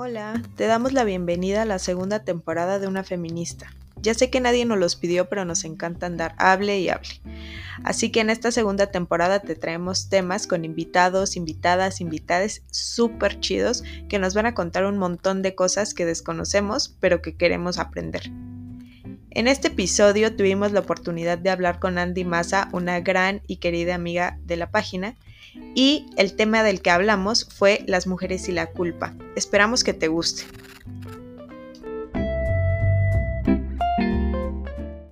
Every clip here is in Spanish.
Hola, te damos la bienvenida a la segunda temporada de Una Feminista. Ya sé que nadie nos los pidió, pero nos encanta andar hable y hable. Así que en esta segunda temporada te traemos temas con invitados, invitadas, invitades súper chidos que nos van a contar un montón de cosas que desconocemos, pero que queremos aprender. En este episodio tuvimos la oportunidad de hablar con Andy Massa, una gran y querida amiga de la página, y el tema del que hablamos fue las mujeres y la culpa. Esperamos que te guste.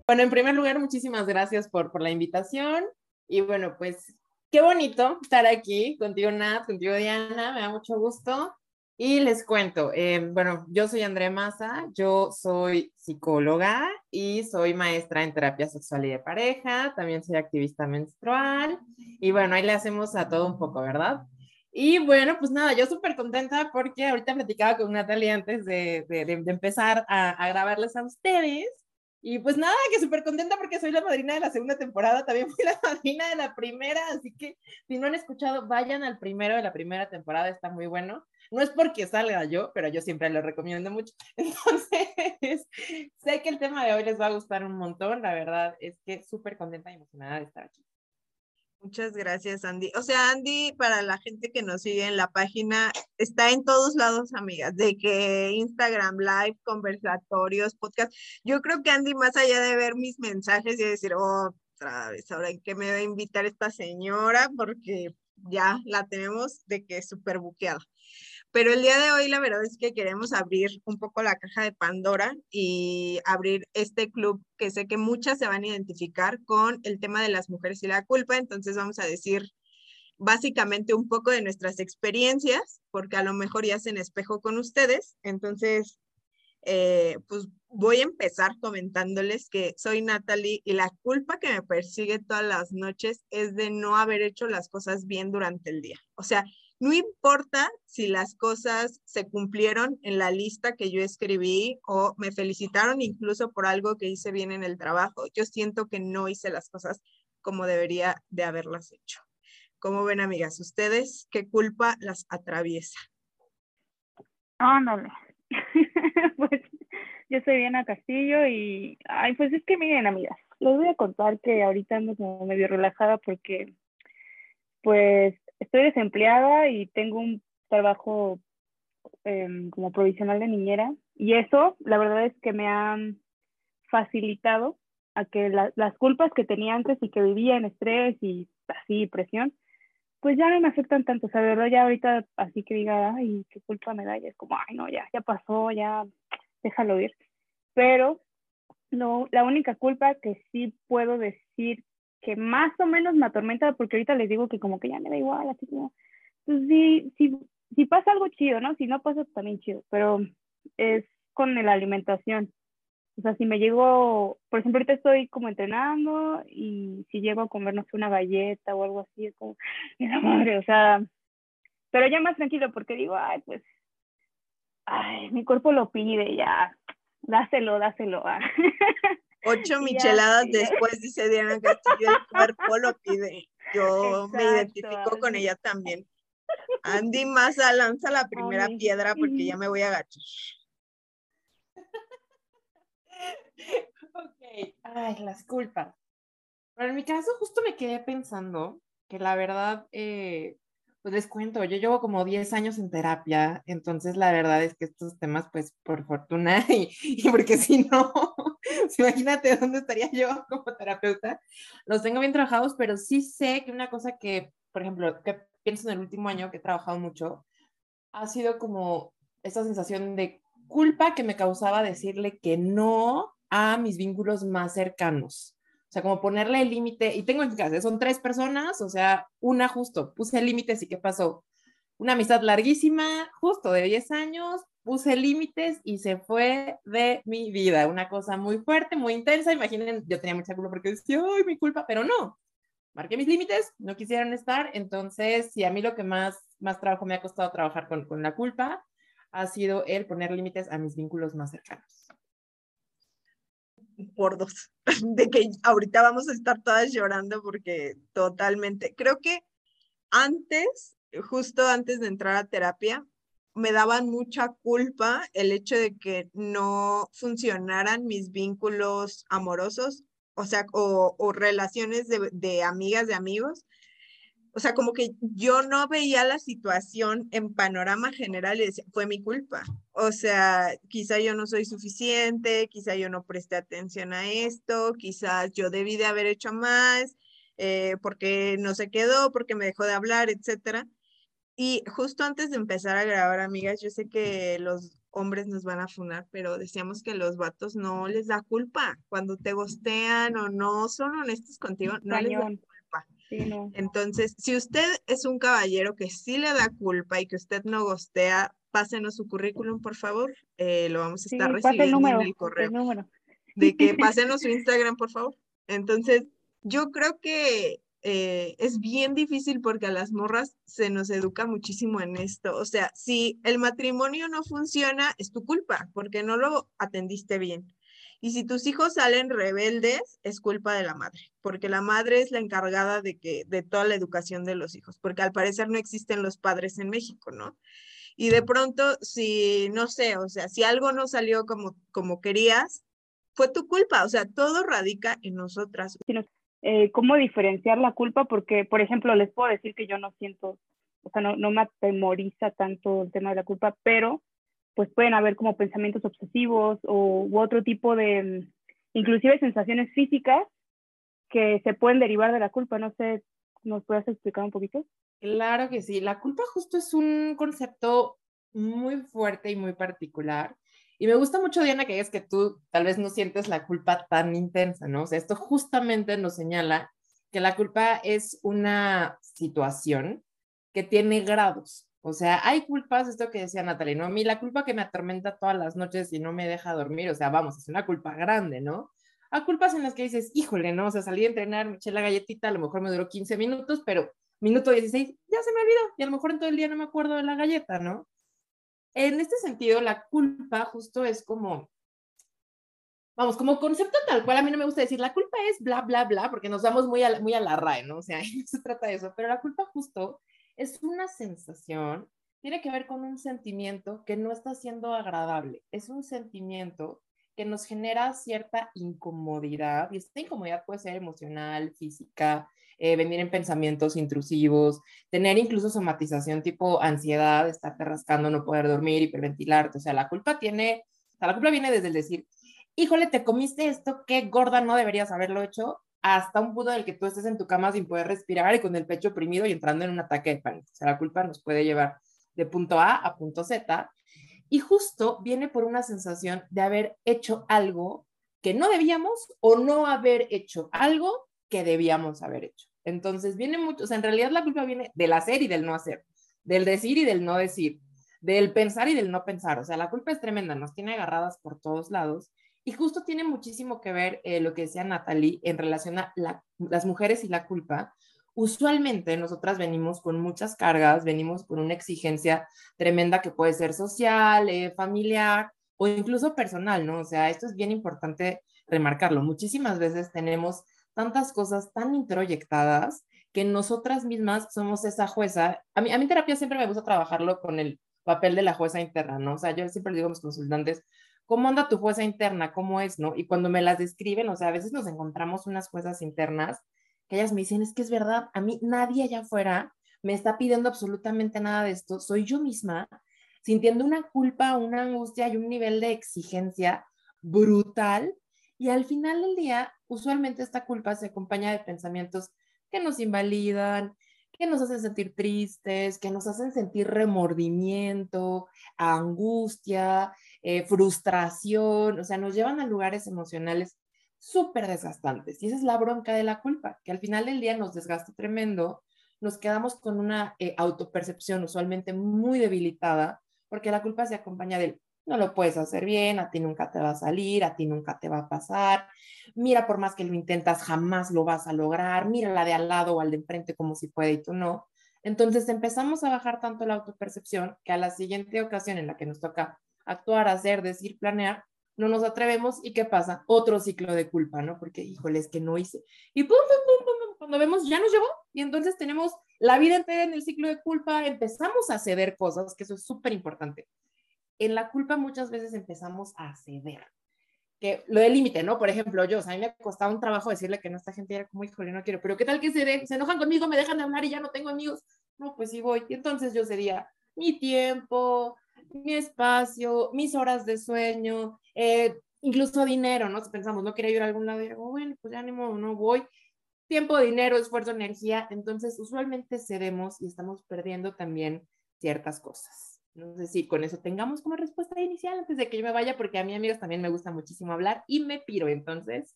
Bueno, en primer lugar, muchísimas gracias por, la invitación. Y bueno, pues qué bonito estar aquí contigo, Nat, contigo, Diana. Me da mucho gusto. Y les cuento, eh, bueno, yo soy Andrea Maza, yo soy psicóloga y soy maestra en terapia sexual y de pareja, también soy activista menstrual y bueno, ahí le hacemos a todo un poco, ¿verdad? Y bueno, pues nada, yo súper contenta porque ahorita platicaba con Natalia antes de, de, de empezar a, a grabarles a ustedes y pues nada, que súper contenta porque soy la madrina de la segunda temporada, también fui la madrina de la primera, así que si no han escuchado, vayan al primero de la primera temporada, está muy bueno. No es porque salga yo, pero yo siempre lo recomiendo mucho. Entonces, sé que el tema de hoy les va a gustar un montón, la verdad es que súper contenta y emocionada de estar aquí. Muchas gracias, Andy. O sea, Andy, para la gente que nos sigue en la página, está en todos lados, amigas, de que Instagram Live, conversatorios, podcast. Yo creo que Andy, más allá de ver mis mensajes y decir, oh, otra vez, ahora en qué me va a invitar esta señora, porque ya la tenemos de que súper buqueada. Pero el día de hoy la verdad es que queremos abrir un poco la caja de Pandora y abrir este club que sé que muchas se van a identificar con el tema de las mujeres y la culpa. Entonces vamos a decir básicamente un poco de nuestras experiencias, porque a lo mejor ya hacen espejo con ustedes. Entonces, eh, pues voy a empezar comentándoles que soy Natalie y la culpa que me persigue todas las noches es de no haber hecho las cosas bien durante el día. O sea, no importa si las cosas se cumplieron en la lista que yo escribí o me felicitaron incluso por algo que hice bien en el trabajo. Yo siento que no hice las cosas como debería de haberlas hecho. ¿Cómo ven, amigas? ¿Ustedes qué culpa las atraviesa? Ándale. pues yo soy Diana Castillo y, ay, pues es que miren, amigas, les voy a contar que ahorita ando como medio relajada porque, pues, estoy desempleada y tengo un trabajo em, como provisional de niñera y eso la verdad es que me ha facilitado a que las culpas que tenía antes y que vivía en estrés y así presión pues ya no me afectan tanto, o sea, de verdad ya ahorita así que diga, ay, qué culpa me da, y es como, ay, no, ya, ya pasó, ya, déjalo ir. Pero no, la única culpa que sí puedo decir que más o menos me atormenta, porque ahorita les digo que como que ya me da igual, así como, pues sí, sí, si pasa algo chido, ¿no? Si no pasa, también chido, pero es con la alimentación. O sea, si me llego, por ejemplo, ahorita estoy como entrenando y si llego a comer, no sé, una galleta o algo así, es como, la madre, o sea, pero ya más tranquilo porque digo, ay, pues, ay, mi cuerpo lo pide, ya, dáselo, dáselo. Ah. Ocho micheladas después, dice Diana Castillo, el cuerpo lo pide. Yo me identifico con ella también. Andy Maza lanza la primera piedra porque ya me voy a agachar. ok, ay, las culpas. Pero en mi caso justo me quedé pensando que la verdad, eh, pues les cuento, yo llevo como 10 años en terapia, entonces la verdad es que estos temas, pues por fortuna, y, y porque si no, imagínate dónde estaría yo como terapeuta, los tengo bien trabajados, pero sí sé que una cosa que, por ejemplo, que pienso en el último año que he trabajado mucho, ha sido como esta sensación de culpa que me causaba decirle que no a mis vínculos más cercanos. O sea, como ponerle el límite, y tengo en casa, son tres personas, o sea, una justo, puse límites y ¿qué pasó? Una amistad larguísima, justo de 10 años, puse límites y se fue de mi vida. Una cosa muy fuerte, muy intensa. Imaginen, yo tenía mucha culpa porque decía, ay, mi culpa, pero no. Marqué mis límites, no quisieron estar. Entonces, si a mí lo que más, más trabajo me ha costado trabajar con, con la culpa ha sido el poner límites a mis vínculos más cercanos. Por dos, de que ahorita vamos a estar todas llorando porque totalmente, creo que antes, justo antes de entrar a terapia, me daban mucha culpa el hecho de que no funcionaran mis vínculos amorosos, o sea, o, relaciones de, de amigas, de amigos. O sea, como que yo no veía la situación en panorama general y decía, fue mi culpa. O sea, quizá yo no soy suficiente, quizá yo no presté atención a esto, quizás yo debí de haber hecho más, eh, porque no se quedó, porque me dejó de hablar, etcétera. Y justo antes de empezar a grabar, amigas, yo sé que los hombres nos van a funar, pero decíamos que los vatos no les da culpa cuando te gostean o no son honestos contigo, no les da culpa. Entonces, si usted es un caballero que sí le da culpa y que usted no gostea, pásenos su currículum, por favor. Eh, lo vamos a estar recibiendo en el correo. De que pásenos su Instagram, por favor. Entonces, yo creo que eh, es bien difícil porque a las morras se nos educa muchísimo en esto. O sea, si el matrimonio no funciona, es tu culpa porque no lo atendiste bien. Y si tus hijos salen rebeldes, es culpa de la madre, porque la madre es la encargada de que de toda la educación de los hijos, porque al parecer no existen los padres en México, ¿no? Y de pronto, si no sé, o sea, si algo no salió como como querías, fue tu culpa, o sea, todo radica en nosotras. Eh, cómo diferenciar la culpa, porque, por ejemplo, les puedo decir que yo no siento, o sea, no, no me atemoriza tanto el tema de la culpa, pero pues pueden haber como pensamientos obsesivos o u otro tipo de, inclusive sensaciones físicas que se pueden derivar de la culpa. No sé, ¿nos puedes explicar un poquito? Claro que sí. La culpa justo es un concepto muy fuerte y muy particular y me gusta mucho, Diana, que es que tú tal vez no sientes la culpa tan intensa, ¿no? O sea, esto justamente nos señala que la culpa es una situación que tiene grados. O sea, hay culpas, esto que decía Natalie, ¿no? A mí la culpa que me atormenta todas las noches y no me deja dormir, o sea, vamos, es una culpa grande, ¿no? Hay culpas en las que dices, híjole, ¿no? O sea, salí a entrenar, me eché la galletita, a lo mejor me duró 15 minutos, pero minuto 16, ya se me olvidó, y a lo mejor en todo el día no me acuerdo de la galleta, ¿no? En este sentido, la culpa justo es como, vamos, como concepto tal cual, a mí no me gusta decir, la culpa es bla, bla, bla, porque nos vamos muy a, muy la RAE, ¿no? O sea, no se trata de eso, pero la culpa justo es una sensación, tiene que ver con un sentimiento que no está siendo agradable, es un sentimiento que nos genera cierta incomodidad, y esta incomodidad puede ser emocional, física, eh, venir en pensamientos intrusivos, tener incluso somatización tipo ansiedad, estarte rascando, no poder dormir, hiperventilarte. O sea, la culpa tiene, o sea, la culpa viene desde el decir, híjole, te comiste esto, qué gorda no deberías haberlo hecho, hasta un punto en el que tú estés en tu cama sin poder respirar y con el pecho oprimido y entrando en un ataque de pánico. O sea, la culpa nos puede llevar de punto A a punto Z. Y justo viene por una sensación de haber hecho algo que no debíamos o no haber hecho algo que debíamos haber hecho. Entonces, viene mucho, o sea, en realidad la culpa viene del hacer y del no hacer, del decir y del no decir, del pensar y del no pensar. O sea, la culpa es tremenda, nos tiene agarradas por todos lados. Y justo tiene muchísimo que ver eh, lo que decía Natalie en relación a las mujeres y la culpa. Usualmente nosotras venimos con muchas cargas, venimos con una exigencia tremenda que puede ser social, eh, familiar o incluso personal, ¿no? O sea, esto es bien importante remarcarlo. Muchísimas veces tenemos tantas cosas tan introyectadas que nosotras mismas somos esa jueza. A mí, a mi terapia siempre me gusta trabajarlo con el papel de la jueza interna, ¿no? O sea, yo siempre digo a mis consultantes, ¿cómo anda tu jueza interna? ¿Cómo es, no? Y cuando me las describen, o sea, a veces nos encontramos unas juezas internas que ellas me dicen, es que es verdad, a mí nadie allá afuera me está pidiendo absolutamente nada de esto, soy yo misma sintiendo una culpa, una angustia y un nivel de exigencia brutal y al final del día, usualmente esta culpa se acompaña de pensamientos que nos invalidan, que nos hacen sentir tristes, que nos hacen sentir remordimiento, angustia, eh, frustración, o sea, nos llevan a lugares emocionales súper desgastantes. Y esa es la bronca de la culpa, que al final del día nos desgasta tremendo, nos quedamos con una eh, autopercepción usualmente muy debilitada, porque la culpa se acompaña del no lo puedes hacer bien, a ti nunca te va a salir, a ti nunca te va a pasar. Mira, por más que lo intentas, jamás lo vas a lograr. Mira la de al lado o al de enfrente como si puede y tú no. Entonces empezamos a bajar tanto la autopercepción que a la siguiente ocasión en la que nos toca actuar, hacer, decir, planear, no nos atrevemos y ¿qué pasa? Otro ciclo de culpa, ¿no? Porque, híjole, es que no hice. Y pum, pum, pum, pum, cuando vemos ya nos llevó y entonces tenemos la vida entera en el ciclo de culpa, empezamos a ceder cosas, que eso es súper importante. En la culpa muchas veces empezamos a ceder que lo del límite, ¿no? Por ejemplo, yo, o sea, a mí me costaba un trabajo decirle que no, esta gente era como, híjole, no quiero, pero ¿qué tal que se, se enojan conmigo, me dejan de hablar y ya no tengo amigos? No, pues sí voy. Y entonces yo sería mi tiempo, mi espacio, mis horas de sueño, eh, incluso dinero, ¿no? Si pensamos, no quería ir a algún lado, y digo, bueno, pues ya ni modo, no voy. Tiempo, dinero, esfuerzo, energía. Entonces, usualmente cedemos y estamos perdiendo también ciertas cosas. No sé si con eso tengamos como respuesta inicial antes de que yo me vaya, porque a mí, amigos, también me gusta muchísimo hablar y me piro, entonces.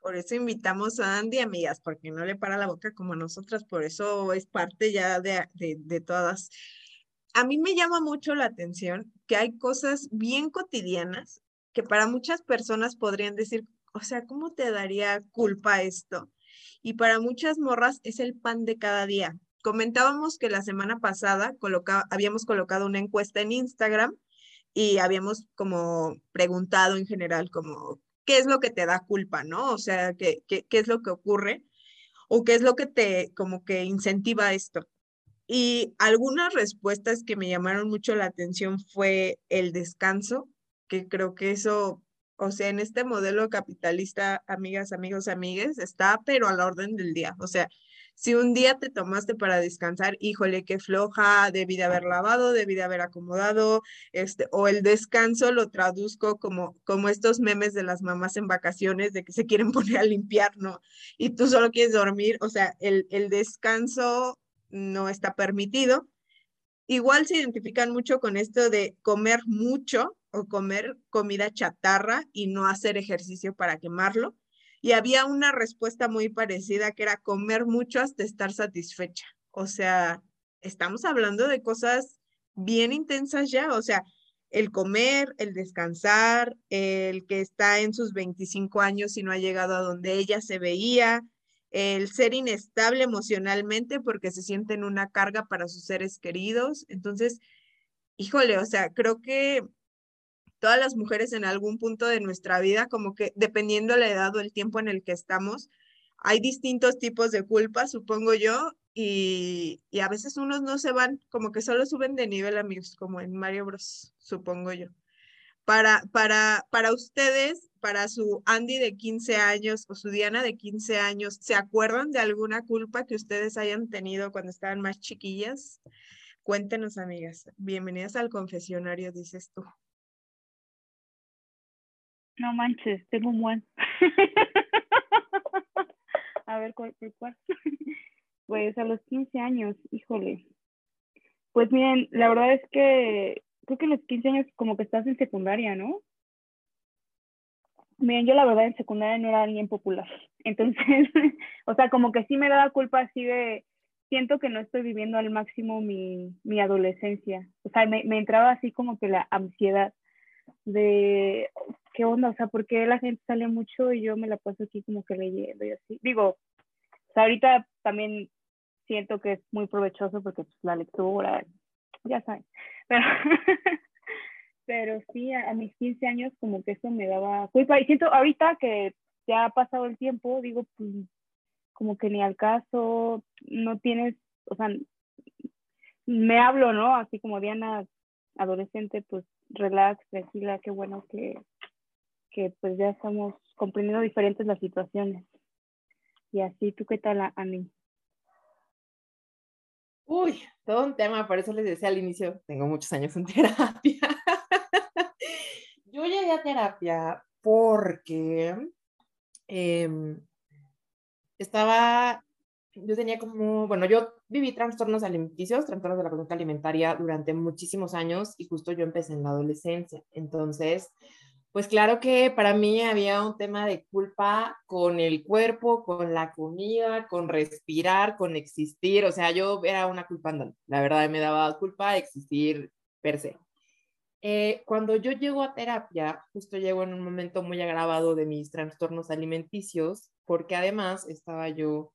Por eso invitamos a Andy, amigas, porque no le para la boca como a nosotras, por eso es parte ya de, de, de todas. A mí me llama mucho la atención que hay cosas bien cotidianas que para muchas personas podrían decir, o sea, ¿cómo te daría culpa esto? Y para muchas morras es el pan de cada día. Comentábamos que la semana pasada habíamos colocado una encuesta en Instagram y habíamos como preguntado en general como, ¿qué es lo que te da culpa, no? O sea, ¿qué, qué, qué es lo que ocurre? ¿O qué es lo que te como que incentiva esto? Y algunas respuestas que me llamaron mucho la atención fue el descanso, que creo que eso, o sea, en este modelo capitalista, amigas, amigos, amigues, está pero a la orden del día. O sea, si un día te tomaste para descansar, híjole, qué floja, debí de haber lavado, debí de haber acomodado, este, o el descanso lo traduzco como, como estos memes de las mamás en vacaciones de que se quieren poner a limpiar, ¿no? Y tú solo quieres dormir, o sea, el, el descanso no está permitido. Igual se identifican mucho con esto de comer mucho o comer comida chatarra y no hacer ejercicio para quemarlo y había una respuesta muy parecida que era comer mucho hasta estar satisfecha. O sea, estamos hablando de cosas bien intensas ya, o sea, el comer, el descansar, el que está en sus 25 años y no ha llegado a donde ella se veía, el ser inestable emocionalmente porque se sienten una carga para sus seres queridos. Entonces, híjole, o sea, creo que todas las mujeres en algún punto de nuestra vida, como que dependiendo de la edad o el tiempo en el que estamos, hay distintos tipos de culpa, supongo yo, y, y, a veces unos no se van, como que solo suben de nivel, amigos, como en Mario Bros, supongo yo. Para, para, para ustedes, para su Andy de 15 años o su Diana de 15 años, ¿se acuerdan de alguna culpa que ustedes hayan tenido cuando estaban más chiquillas? Cuéntenos, amigas. Bienvenidas al confesionario, dices tú. No manches, tengo un buen. a ver, ¿cuál, cuál? pues a los 15 años, híjole. Pues miren, la verdad es que creo que a los 15 años como que estás en secundaria, ¿no? Miren, yo la verdad en secundaria no era alguien popular. Entonces, o sea, como que sí me daba culpa así de, siento que no estoy viviendo al máximo mi, mi adolescencia. O sea, me, me entraba así como que la ansiedad de qué onda, o sea, ¿por qué la gente sale mucho y yo me la paso aquí como que leyendo y así? Digo, o sea, ahorita también siento que es muy provechoso porque pues, la lectura, ya saben, pero, pero sí, a, mis 15 años como que eso me daba culpa y siento ahorita que ya ha pasado el tiempo, digo, pues como que ni al caso, no tienes, o sea, me hablo, ¿no? Así como Diana, adolescente, pues relax, tranquila, qué bueno que, que pues ya estamos comprendiendo diferentes las situaciones. Y así, ¿tú qué tal, a mí? Uy, todo un tema, por eso les decía al inicio, tengo muchos años en terapia. Yo llegué a terapia porque em, estaba, yo tenía como, bueno, yo viví trastornos alimenticios, trastornos de la conducta alimentaria durante muchísimos años y justo yo empecé en la adolescencia. Entonces, pues claro que para mí había un tema de culpa con el cuerpo, con la comida, con respirar, con existir. O sea, yo era una culpanda. La verdad me daba culpa existir per se. Eh, cuando yo llego a terapia, justo llego en un momento muy agravado de mis trastornos alimenticios, porque además estaba yo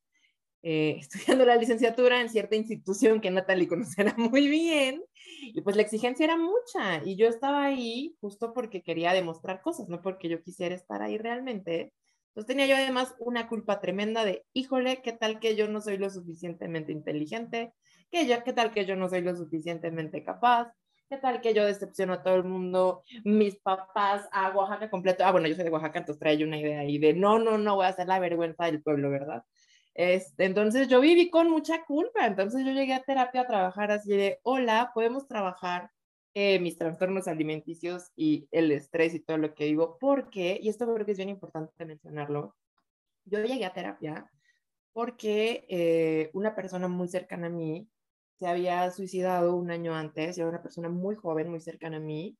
eh, estudiando la licenciatura en cierta institución que Natalie conocerá muy bien, y pues la exigencia era mucha, y yo estaba ahí justo porque quería demostrar cosas, no porque yo quisiera estar ahí realmente, Entonces tenía yo además una culpa tremenda de, híjole, ¿qué tal que yo no soy lo suficientemente inteligente? ¿Qué, yo, ¿Qué tal que yo no soy lo suficientemente capaz? ¿Qué tal que yo decepciono a todo el mundo? Mis papás a Oaxaca completo. Ah, bueno, yo soy de Oaxaca, entonces trae una idea ahí de no, no, no voy a hacer la vergüenza del pueblo, ¿verdad? Este, entonces yo viví con mucha culpa. Entonces yo llegué a terapia a trabajar así de, hola, podemos trabajar eh, mis trastornos alimenticios y el estrés y todo lo que vivo, porque, y esto creo que es bien importante mencionarlo, yo llegué a terapia porque eh, una persona muy cercana a mí se había suicidado un año antes, era una persona muy joven, muy cercana a mí,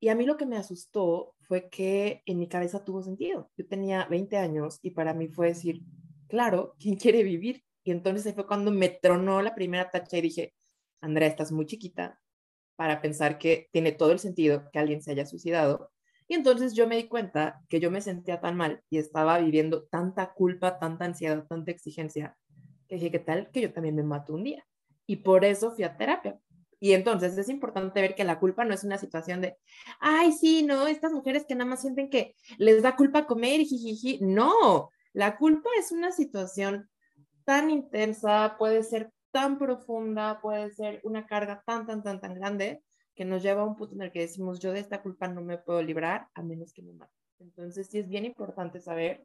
y a mí lo que me asustó fue que en mi cabeza tuvo sentido. Yo tenía 20 años y para mí fue decir, claro, ¿quién quiere vivir? Y entonces fue cuando me tronó la primera tacha y dije, Andrea, estás muy chiquita, para pensar que tiene todo el sentido que alguien se haya suicidado. Y entonces yo me di cuenta que yo me sentía tan mal y estaba viviendo tanta culpa, tanta ansiedad, tanta exigencia, que dije, ¿qué tal que yo también me mato un día? Y por eso fui a terapia. Y entonces es importante ver que la culpa no es una situación de, ay, sí, no, estas mujeres que nada más sienten que les da culpa comer jijiji. No, la culpa es una situación tan intensa, puede ser tan profunda, puede ser una carga tan, tan, tan, tan grande que nos lleva a un punto en el que decimos, yo de esta culpa no me puedo librar a menos que me mate. Entonces sí es bien importante saber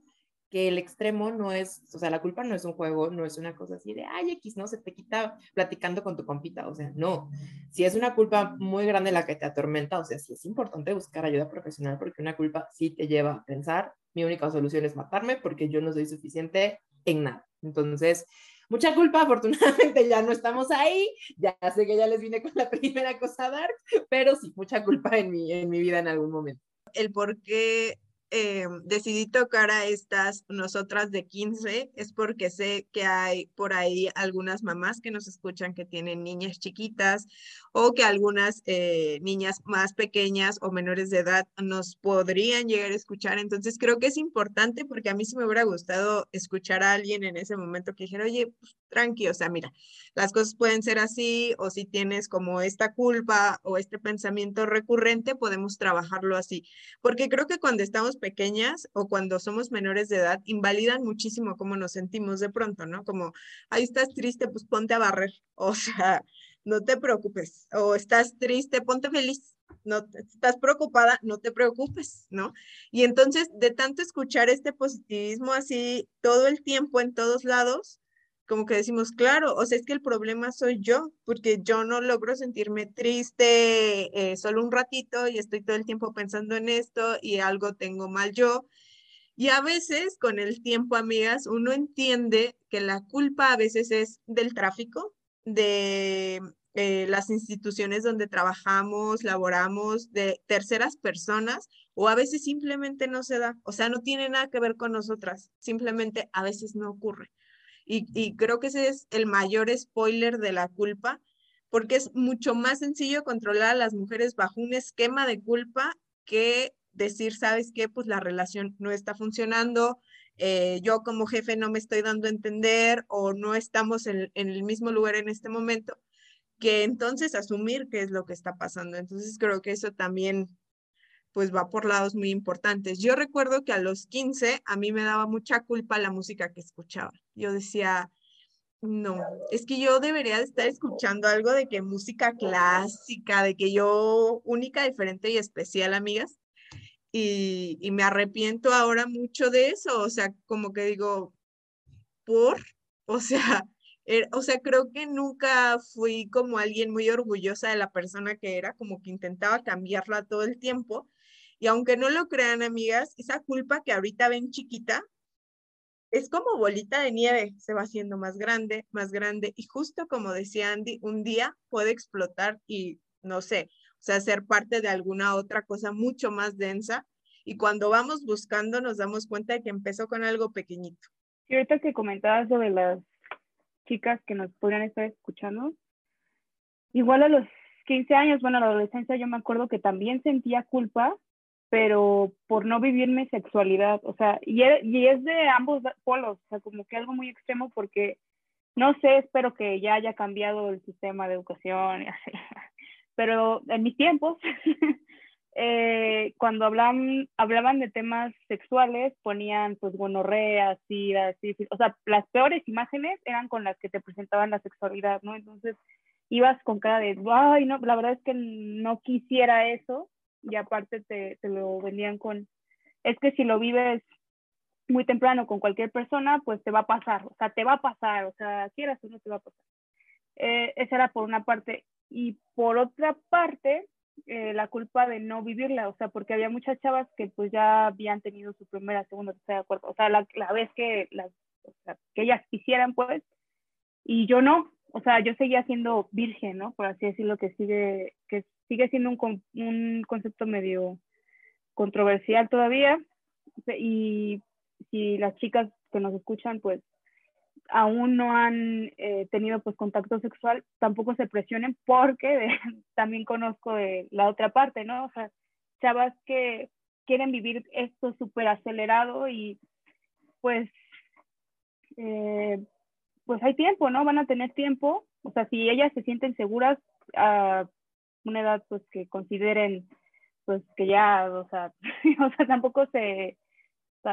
que el extremo no es, o sea, la culpa no es un juego, no es una cosa así de, ay, X, no, se te quita platicando con tu compita, o sea, no. Si es una culpa muy grande la que te atormenta, o sea, sí es importante buscar ayuda profesional porque una culpa sí te lleva a pensar, mi única solución es matarme porque yo no soy suficiente en nada. Entonces, mucha culpa, afortunadamente ya no estamos ahí, ya sé que ya les vine con la primera cosa dark, pero sí, mucha culpa en mi, en mi vida en algún momento. El por qué eh, decidí tocar a estas nosotras de 15 es porque sé que hay por ahí algunas mamás que nos escuchan que tienen niñas chiquitas o que algunas eh, niñas más pequeñas o menores de edad nos podrían llegar a escuchar. Entonces creo que es importante porque a mí sí me hubiera gustado escuchar a alguien en ese momento que dijera, oye, pues, tranqui, o sea, mira, las cosas pueden ser así o si tienes como esta culpa o este pensamiento recurrente, podemos trabajarlo así. Porque creo que cuando estamos pequeñas o cuando somos menores de edad, invalidan muchísimo cómo nos sentimos de pronto, ¿no? Como, ahí estás triste, pues ponte a barrer, o sea, no te preocupes, o estás triste, ponte feliz, no estás preocupada, no te preocupes, ¿no? Y entonces, de tanto escuchar este positivismo así todo el tiempo en todos lados, como que decimos, claro, o sea, es que el problema soy yo, porque yo no logro sentirme triste eh, solo un ratito y estoy todo el tiempo pensando en esto y algo tengo mal yo. Y a veces, con el tiempo, amigas, uno entiende que la culpa a veces es del tráfico, de eh, las instituciones donde trabajamos, laboramos, de terceras personas, o a veces simplemente no se da, o sea, no tiene nada que ver con nosotras, simplemente a veces no ocurre. Y, creo que ese es el mayor spoiler de la culpa, porque es mucho más sencillo controlar a las mujeres bajo un esquema de culpa que decir, ¿sabes qué? Pues la relación no está funcionando, eh, yo como jefe no me estoy dando a entender o no estamos en, en, el mismo lugar en este momento, que entonces asumir qué es lo que está pasando. Entonces creo que eso también pues va por lados muy importantes. Yo recuerdo que a los 15 a mí me daba mucha culpa la música que escuchaba. Yo decía, no, es que yo debería estar escuchando algo de que música clásica, de que yo única, diferente y especial, amigas. Y, me arrepiento ahora mucho de eso, o sea, como que digo, por, o sea, er, o sea, creo que nunca fui como alguien muy orgullosa de la persona que era, como que intentaba cambiarla todo el tiempo y aunque no lo crean, amigas, esa culpa que ahorita ven chiquita es como bolita de nieve, se va haciendo más grande, más grande. Y justo como decía Andy, un día puede explotar y no sé, o sea, ser parte de alguna otra cosa mucho más densa. Y cuando vamos buscando, nos damos cuenta de que empezó con algo pequeñito. Y ahorita que comentabas sobre las chicas que nos podrían estar escuchando, igual a los 15 años, bueno, a la adolescencia, yo me acuerdo que también sentía culpa pero por no vivir mi sexualidad, o sea, y, e, y es de ambos polos, o sea, como que algo muy extremo porque no sé, espero que ya haya cambiado el sistema de educación, pero en mis tiempos, eh, cuando hablaban de temas sexuales, ponían pues gonorrea, sida, sífilis, o sea, las peores imágenes eran con las que te presentaban la sexualidad, ¿no? Entonces ibas con cara de, ay, no, la verdad es que no quisiera eso, y aparte te, te lo vendían con, es que si lo vives muy temprano con cualquier persona, pues te va a pasar, o sea, te va a pasar, o sea, quieras o no te va a pasar. Eh, esa era por una parte. Y por otra parte, eh, la culpa de no vivirla, o sea, porque había muchas chavas que pues ya habían tenido su primera, segunda, tercera, cuarta, o sea, la, la vez que, las, que ellas quisieran, pues, y yo no, o sea, yo seguía siendo virgen, ¿no? Por así decirlo, que sigue, que sigue siendo un, un concepto medio controversial todavía, y si las chicas que nos escuchan, pues, aún no han eh, tenido pues contacto sexual, tampoco se presionen porque también conozco de la otra parte, ¿no? O sea, chavas que quieren vivir esto súper acelerado y pues, eh, pues hay tiempo, ¿no? Van a tener tiempo, o sea, si ellas se sienten seguras a una edad pues que consideren pues que ya, o sea, o sea, tampoco se,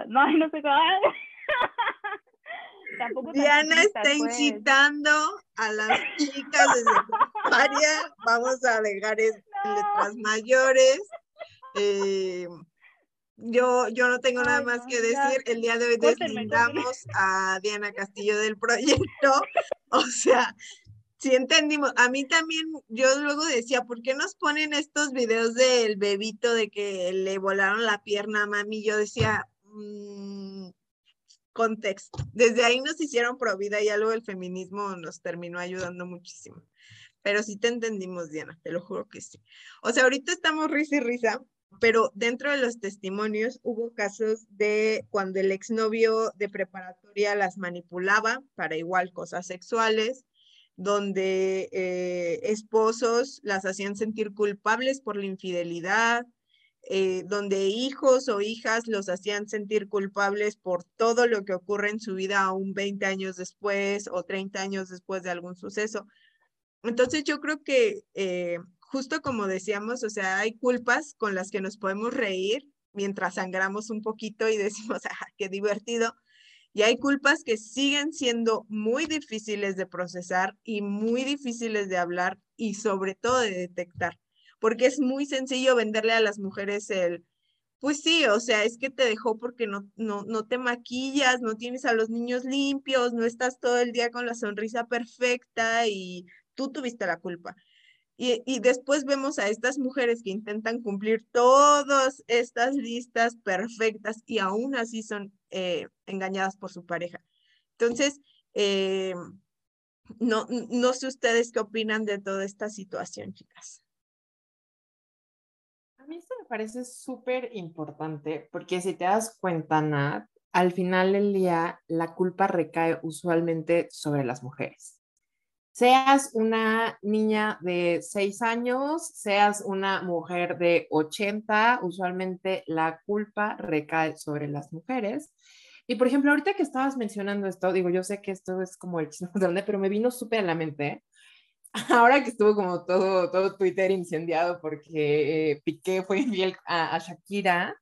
no, no sé cómo. Diana está pues. incitando a las chicas de secundaria, vamos a dejar letras mayores. Eh, yo, yo no tengo nada más que decir. El día de hoy deslindamos a Diana Castillo del proyecto. O sea, si entendimos. A mí también, yo luego decía, ¿por qué nos ponen estos videos del bebito de que le volaron la pierna a mami? Yo decía, mmm, contexto. Desde ahí nos hicieron pro vida y algo del feminismo nos terminó ayudando muchísimo. Pero sí te entendimos, Diana, te lo juro que sí. O sea, ahorita estamos risa y risa, pero dentro de los testimonios hubo casos de cuando el exnovio de preparatoria las manipulaba para igual cosas sexuales, donde eh, esposos las hacían sentir culpables por la infidelidad, eh, donde hijos o hijas los hacían sentir culpables por todo lo que ocurre en su vida aún 20 años después o 30 años después de algún suceso. Entonces yo creo que eh, justo como decíamos, o sea, hay culpas con las que nos podemos reír mientras sangramos un poquito y decimos, ah, qué divertido. Y hay culpas que siguen siendo muy difíciles de procesar y muy difíciles de hablar y sobre todo de detectar porque es muy sencillo venderle a las mujeres el, pues sí, o sea, es que te dejó porque no, no, no te maquillas, no tienes a los niños limpios, no estás todo el día con la sonrisa perfecta y tú tuviste la culpa. Y, después vemos a estas mujeres que intentan cumplir todas estas listas perfectas y aún así son eh, engañadas por su pareja. Entonces, eh, no, no sé ustedes qué opinan de toda esta situación, chicas mí esto me parece súper importante porque si te das cuenta, Nat, al final del día la culpa recae usualmente sobre las mujeres. Seas una niña de 6 años, seas una mujer de 80, usualmente la culpa recae sobre las mujeres. Y por ejemplo, ahorita que estabas mencionando esto, digo, yo sé que esto es como el chisme de pero me vino súper a la mente ahora que estuvo como todo, todo Twitter incendiado porque eh, Piqué fue infiel a, Shakira,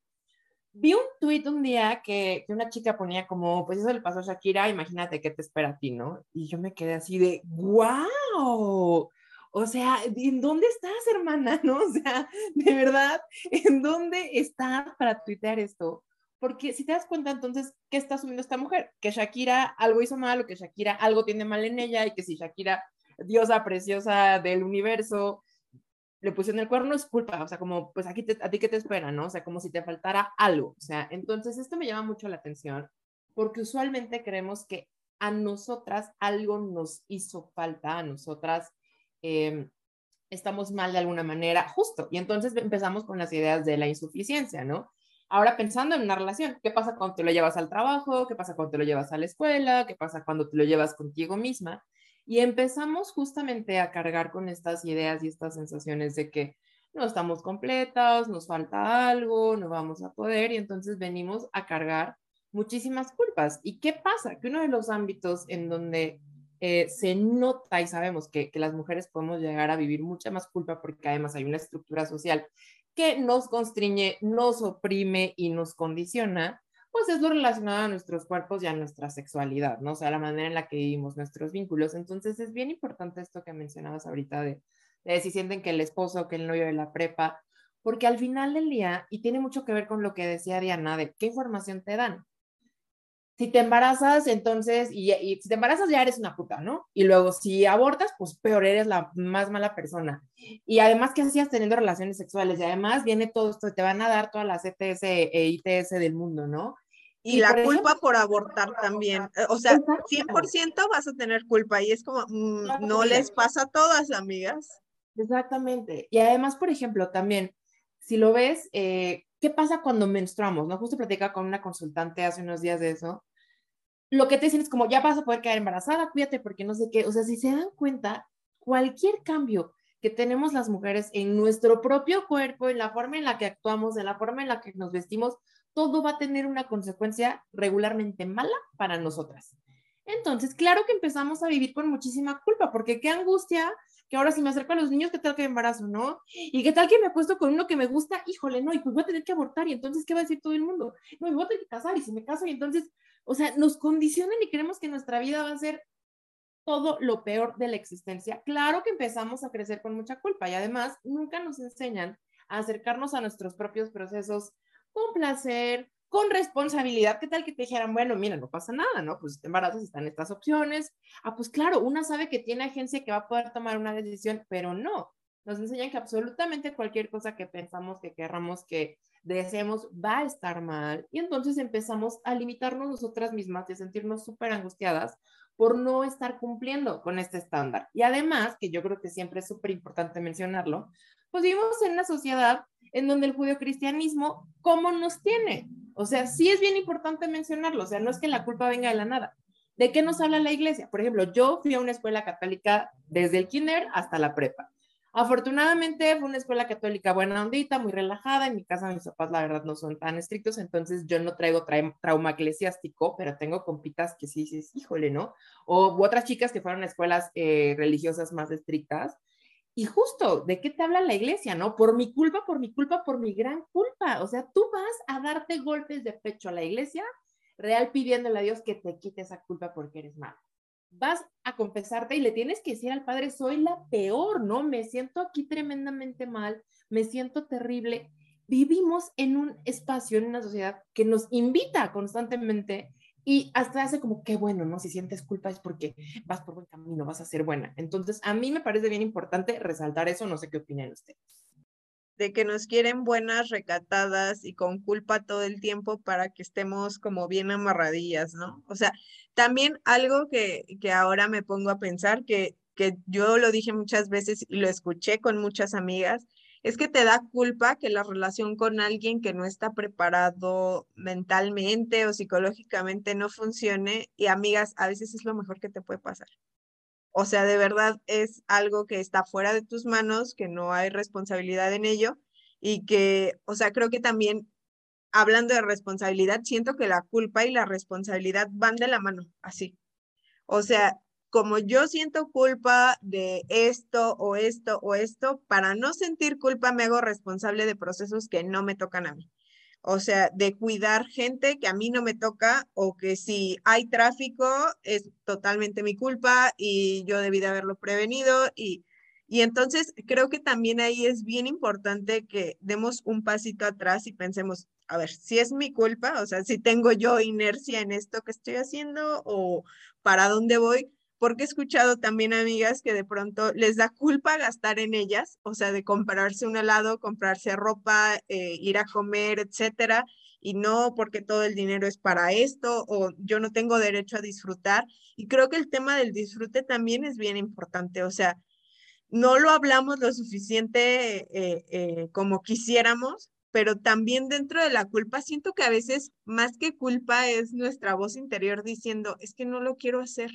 vi un tweet un día que, que, una chica ponía como, pues eso le pasó a Shakira, imagínate qué te espera a ti, ¿no? Y yo me quedé así de, wow. O sea, ¿en dónde estás, hermana? ¿No? O sea, de verdad, ¿en dónde estás para tuitear esto? Porque si te das cuenta, entonces, ¿qué está asumiendo esta mujer? Que Shakira algo hizo mal o que Shakira algo tiene mal en ella y que si Shakira diosa preciosa del universo, le pusieron el cuerno, es culpa, o sea, como, pues aquí a ti qué te espera, ¿no? O sea, como si te faltara algo, o sea, entonces esto me llama mucho la atención porque usualmente creemos que a nosotras algo nos hizo falta, a nosotras em, estamos mal de alguna manera, justo, y entonces empezamos con las ideas de la insuficiencia, ¿no? Ahora pensando en una relación, ¿qué pasa cuando te lo llevas al trabajo? ¿Qué pasa cuando te lo llevas a la escuela? ¿Qué pasa cuando te lo llevas contigo misma? Y empezamos justamente a cargar con estas ideas y estas sensaciones de que no estamos completas, nos falta algo, no vamos a poder, y entonces venimos a cargar muchísimas culpas. ¿Y qué pasa? Que uno de los ámbitos en donde eh, se nota y sabemos que, que las mujeres podemos llegar a vivir mucha más culpa porque además hay una estructura social que nos constriñe, nos oprime y nos condiciona, pues es lo relacionado a nuestros cuerpos y a nuestra sexualidad, ¿no? O sea, la manera en la que vivimos nuestros vínculos. Entonces es bien importante esto que mencionabas ahorita de, de si sienten que el esposo, que el novio de la prepa, porque al final del día, y tiene mucho que ver con lo que decía Diana, de qué información te dan si te embarazas, entonces, y, si te embarazas ya eres una puta, ¿no? Y luego si abortas, pues peor, eres la más mala persona. Y además, ¿qué hacías teniendo relaciones sexuales? Y además viene todo esto, te van a dar todas las ETS e ITS del mundo, ¿no? Y, la culpa por abortar también. Eh, o sea, 100% vas a tener culpa y es como, mm, no les pasa a todas, amigas. Exactamente. Y además, por ejemplo, también, si lo ves, eh, ¿qué pasa cuando menstruamos? ¿No? Justo platicaba con una consultante hace unos días de eso lo que te dicen es como, ya vas a poder quedar embarazada, cuídate porque no sé qué. O sea, si se dan cuenta, cualquier cambio que tenemos las mujeres en nuestro propio cuerpo, en la forma en la que actuamos, en la forma en la que nos vestimos, todo va a tener una consecuencia regularmente mala para nosotras. Entonces, claro que empezamos a vivir con muchísima culpa, porque qué angustia que ahora si me acerco a los niños, ¿qué tal que me embarazo, no? Y qué tal que me apuesto con uno que me gusta, híjole, no, y pues voy a tener que abortar, y entonces, ¿qué va a decir todo el mundo? No, me voy a tener que casar, y si me caso, y entonces, o sea, nos condicionan y creemos que nuestra vida va a ser todo lo peor de la existencia. Claro que empezamos a crecer con mucha culpa y además nunca nos enseñan a acercarnos a nuestros propios procesos con placer, con responsabilidad. ¿Qué tal que te dijeran, bueno, mira, no pasa nada, ¿no? Pues si te embarazas están estas opciones. Ah, pues claro, una sabe que tiene agencia que va a poder tomar una decisión, pero no. Nos enseñan que absolutamente cualquier cosa que pensamos, que querramos, que deseemos va a estar mal y entonces empezamos a limitarnos nosotras mismas y a sentirnos súper angustiadas por no estar cumpliendo con este estándar. Y además, que yo creo que siempre es súper importante mencionarlo, pues vivimos en una sociedad en donde el judeocristianismo, ¿cómo nos tiene? O sea, sí es bien importante mencionarlo, o sea, no es que la culpa venga de la nada. ¿De qué nos habla la iglesia? Por ejemplo, yo fui a una escuela católica desde el kinder hasta la prepa. Afortunadamente fue una escuela católica buena ondita, muy relajada. En mi casa mis papás la verdad no son tan estrictos, entonces yo no traigo trauma eclesiástico, pero tengo compitas que sí, sí, híjole, ¿no? O otras chicas que fueron a escuelas eh, religiosas más estrictas. Y justo, ¿de qué te habla la iglesia, no? Por mi culpa, por mi culpa, por mi gran culpa. O sea, tú vas a darte golpes de pecho a la iglesia real pidiéndole a Dios que te quite esa culpa porque eres malo vas a confesarte y le tienes que decir al padre, soy la peor, ¿no? Me siento aquí tremendamente mal, me siento terrible. Vivimos en un espacio, en una sociedad que nos invita constantemente y hasta hace como qué bueno, ¿no? Si sientes culpa es porque vas por buen camino, vas a ser buena. Entonces, a mí me parece bien importante resaltar eso, no sé qué opinan ustedes de que nos quieren buenas, recatadas y con culpa todo el tiempo para que estemos como bien amarradillas, ¿no? O sea, también algo que, que ahora me pongo a pensar, que, que yo lo dije muchas veces y lo escuché con muchas amigas, es que te da culpa que la relación con alguien que no está preparado mentalmente o psicológicamente no funcione y amigas, a veces es lo mejor que te puede pasar. O sea, de verdad es algo que está fuera de tus manos, que no hay responsabilidad en ello y que, o sea, creo que también hablando de responsabilidad, siento que la culpa y la responsabilidad van de la mano, así. O sea, como yo siento culpa de esto o esto o esto, para no sentir culpa me hago responsable de procesos que no me tocan a mí. O sea, de cuidar gente que a mí no me toca o que si hay tráfico es totalmente mi culpa y yo debí de haberlo prevenido. Y, y entonces creo que también ahí es bien importante que demos un pasito atrás y pensemos, a ver, si es mi culpa, o sea, si tengo yo inercia en esto que estoy haciendo o para dónde voy, porque he escuchado también amigas que de pronto les da culpa gastar en ellas, o sea, de comprarse un helado, comprarse ropa, eh, ir a comer, etcétera, y no porque todo el dinero es para esto o yo no tengo derecho a disfrutar. Y creo que el tema del disfrute también es bien importante, o sea, no lo hablamos lo suficiente eh, eh, como quisiéramos, pero también dentro de la culpa siento que a veces más que culpa es nuestra voz interior diciendo, es que no lo quiero hacer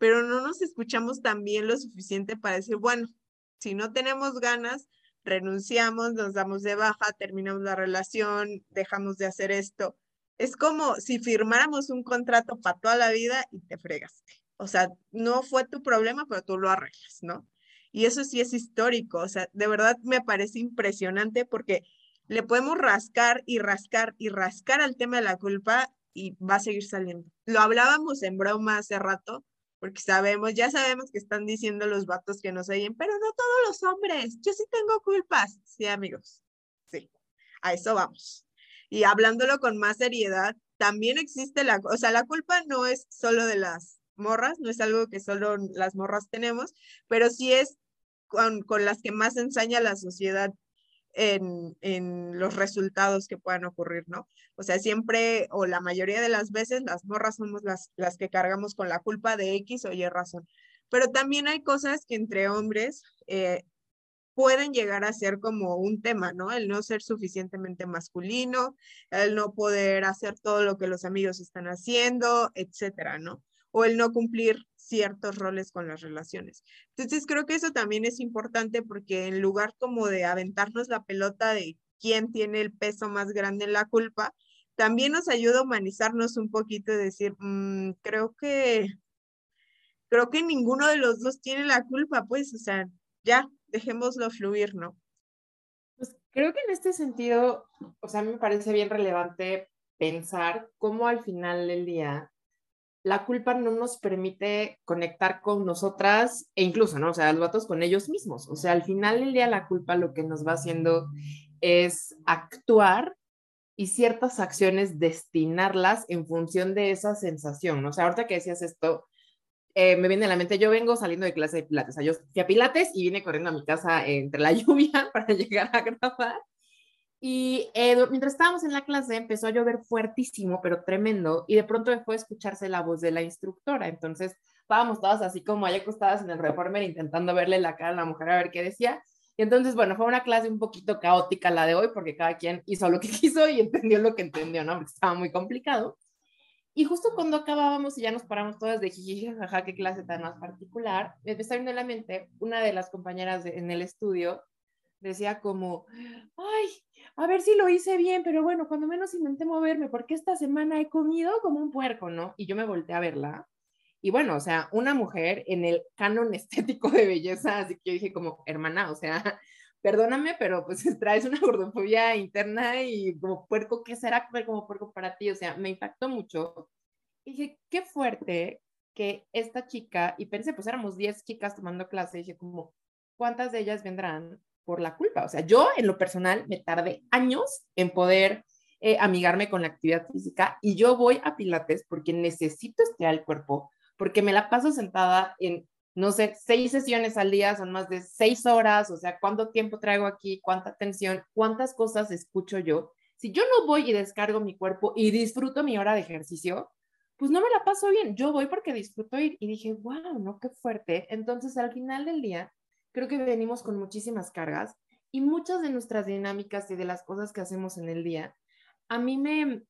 pero no nos escuchamos también lo suficiente para decir, bueno, si no tenemos ganas, renunciamos, nos damos de baja, terminamos la relación, dejamos de hacer esto. Es como si firmáramos un contrato para toda la vida y te fregaste. O sea, no fue tu problema, pero tú lo arreglas, ¿no? Y eso sí es histórico, o sea, de verdad me parece impresionante porque le podemos rascar y rascar y rascar al tema de la culpa y va a seguir saliendo. Lo hablábamos en broma hace rato, porque sabemos, ya sabemos que están diciendo los vatos que nos oyen, pero no todos los hombres, yo sí tengo culpas. Sí, amigos, sí, a eso vamos. Y hablándolo con más seriedad, también existe la, o sea, la culpa no es solo de las morras, no es algo que solo las morras tenemos, pero sí es con, con las que más ensaña la sociedad en, en, los resultados que puedan ocurrir, ¿no? O sea, siempre o la mayoría de las veces las morras somos las, las que cargamos con la culpa de X o Y razón. Pero también hay cosas que entre hombres eh, pueden llegar a ser como un tema, ¿no? El no ser suficientemente masculino, el no poder hacer todo lo que los amigos están haciendo, etcétera, ¿no? O el no cumplir ciertos roles con las relaciones. Entonces creo que eso también es importante porque en lugar como de aventarnos la pelota de quién tiene el peso más grande en la culpa, también nos ayuda a humanizarnos un poquito y decir, mm, creo que, creo que ninguno de los dos tiene la culpa, pues, o sea, ya, dejémoslo fluir, ¿no? Pues creo que en este sentido, o sea, me parece bien relevante pensar cómo al final del día la culpa no nos permite conectar con nosotras e incluso, ¿no? O sea, los vatos con ellos mismos. O sea, al final del día la culpa lo que nos va haciendo es actuar y ciertas acciones destinarlas en función de esa sensación. O sea, ahorita que decías esto, eh, me viene a la mente, yo vengo saliendo de clase de pilates, o sea, yo fui a pilates y vine corriendo a mi casa entre la lluvia para llegar a grabar y eh, mientras estábamos en la clase empezó a llover fuertísimo, pero tremendo, y de pronto dejó de escucharse la voz de la instructora. Entonces estábamos todas así como ahí acostadas en el reformer intentando verle la cara a la mujer a ver qué decía. Y entonces, bueno, fue una clase un poquito caótica la de hoy porque cada quien hizo lo que quiso y entendió lo que entendió, ¿no? Porque estaba muy complicado. Y justo cuando acabábamos y ya nos paramos todas de jiji, jaja, qué clase tan más particular, me empezó a en la mente una de las compañeras en el estudio decía como, ay, a ver si lo hice bien, pero bueno, cuando menos intenté moverme, porque esta semana he comido como un puerco, ¿no? Y yo me volteé a verla. Y bueno, o sea, una mujer en el canon estético de belleza, así que yo dije como, hermana, o sea, perdóname, pero pues traes una gordofobia interna y como puerco, ¿qué será comer como puerco para ti? O sea, me impactó mucho. Y dije, qué fuerte que esta chica, y pensé, pues éramos 10 chicas tomando clase, y dije como, ¿cuántas de ellas vendrán por la culpa. O sea, yo en lo personal me tardé años en poder eh, amigarme con la actividad física y yo voy a Pilates porque necesito estirar el cuerpo, porque me la paso sentada en, no sé, seis sesiones al día, son más de seis horas, o sea, cuánto tiempo traigo aquí, cuánta atención, cuántas cosas escucho yo. Si yo no voy y descargo mi cuerpo y disfruto mi hora de ejercicio, pues no me la paso bien. Yo voy porque disfruto ir y dije, wow, no, qué fuerte. Entonces, al final del día, creo que venimos con muchísimas cargas y muchas de nuestras dinámicas y de las cosas que hacemos en el día, a mí me,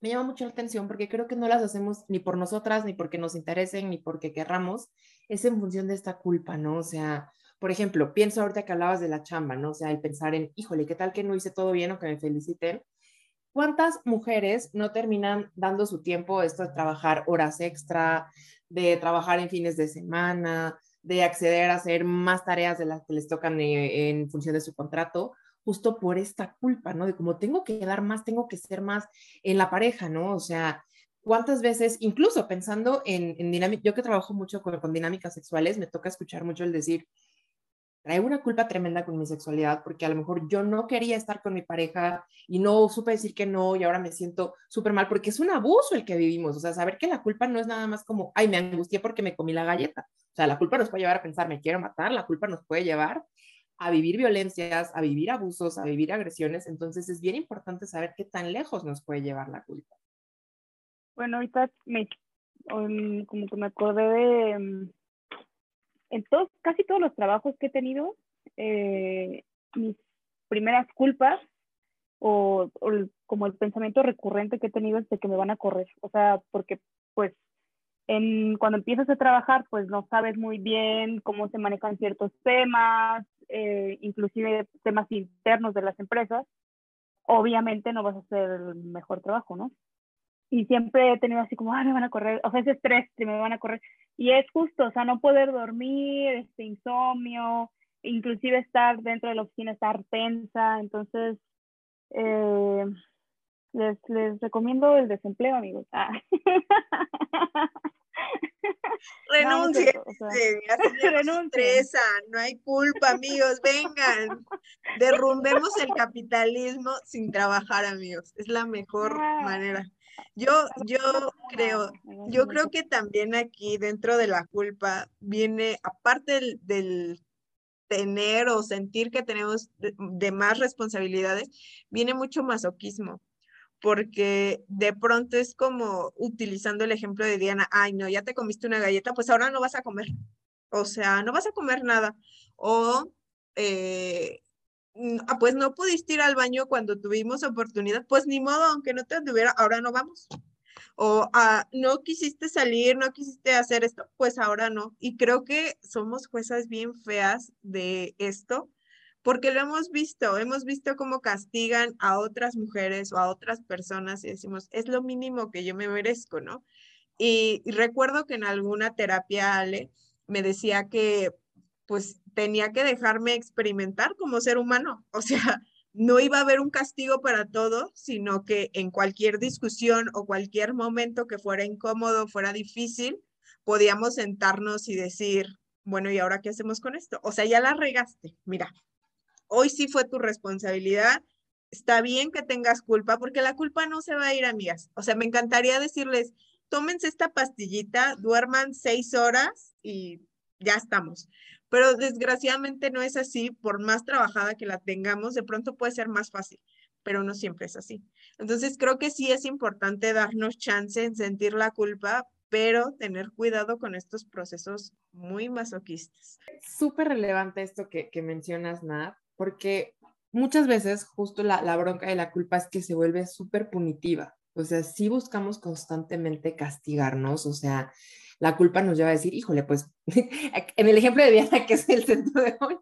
me llama mucho la atención porque creo que no las hacemos ni por nosotras, ni porque nos interesen, ni porque querramos, es en función de esta culpa, ¿no? O sea, por ejemplo, pienso ahorita que hablabas de la chamba, ¿no? O sea, el pensar en, híjole, ¿qué tal que no hice todo bien o que me feliciten? ¿Cuántas mujeres no terminan dando su tiempo esto de trabajar horas extra, de trabajar en fines de semana, de acceder a hacer más tareas de las que les tocan eh, en función de su contrato, justo por esta culpa, ¿no? De como tengo que dar más, tengo que ser más en la pareja, ¿no? O sea, ¿cuántas veces, incluso pensando en, en dinámica, yo que trabajo mucho con, con dinámicas sexuales, me toca escuchar mucho el decir, traigo una culpa tremenda con mi sexualidad porque a lo mejor yo no quería estar con mi pareja y no supe decir que no y ahora me siento súper mal porque es un abuso el que vivimos. O sea, saber que la culpa no es nada más como, ay, me angustié porque me comí la galleta. O sea, la culpa nos puede llevar a pensar, me quiero matar, la culpa nos puede llevar a vivir violencias, a vivir abusos, a vivir agresiones. Entonces es bien importante saber qué tan lejos nos puede llevar la culpa. Bueno, ahorita me, um, como que me acordé de um, en todos, casi todos los trabajos que he tenido, eh, mis primeras culpas o, como el pensamiento recurrente que he tenido es de que me van a correr. O sea, porque pues cuando empiezas a trabajar, pues no sabes muy bien cómo se manejan ciertos temas, eh, inclusive temas internos de las empresas. Obviamente no vas a hacer el mejor trabajo, ¿no? Y siempre he tenido así como, ah, me van a correr, o sea, ese estrés que me van a correr. Y es justo, o sea, no poder dormir, este insomnio, inclusive estar dentro de la oficina, estar tensa. Entonces, eh, les, les recomiendo el desempleo, amigos. Ah. Renuncie. No, no hay culpa, amigos, vengan. Derrumbemos el capitalismo sin trabajar, amigos. Es la mejor ah. manera. Yo, yo creo, yo creo que también aquí dentro de la culpa viene, aparte del, tener o sentir que tenemos de, más responsabilidades, viene mucho masoquismo porque de pronto es como utilizando el ejemplo de Diana, ay no, ya te comiste una galleta, pues ahora no vas a comer, o sea, no vas a comer nada, o eh, ah, pues no pudiste ir al baño cuando tuvimos oportunidad, pues ni modo, aunque no te tuviera, ahora no vamos. O ah, no quisiste salir, no quisiste hacer esto, pues ahora no. Y creo que somos juezas bien feas de esto, porque lo hemos visto, hemos visto cómo castigan a otras mujeres o a otras personas y decimos, es lo mínimo que yo me merezco, ¿no? Y, recuerdo que en alguna terapia Ale me decía que pues tenía que dejarme experimentar como ser humano, o sea, no iba a haber un castigo para todo, sino que en cualquier discusión o cualquier momento que fuera incómodo, fuera difícil, podíamos sentarnos y decir, bueno, ¿y ahora qué hacemos con esto? O sea, ya la regaste, mira, hoy sí fue tu responsabilidad, está bien que tengas culpa, porque la culpa no se va a ir, amigas. O sea, me encantaría decirles, tómense esta pastillita, duerman seis horas y ya estamos. Pero desgraciadamente no es así, por más trabajada que la tengamos, de pronto puede ser más fácil, pero no siempre es así. Entonces creo que sí es importante darnos chance en sentir la culpa, pero tener cuidado con estos procesos muy masoquistas. Súper relevante esto que, mencionas, Nat, porque muchas veces justo la, la bronca de la culpa es que se vuelve súper punitiva. O sea, si buscamos constantemente castigarnos, o sea, la culpa nos lleva a decir, híjole, pues en el ejemplo de Diana, que es el centro de hoy,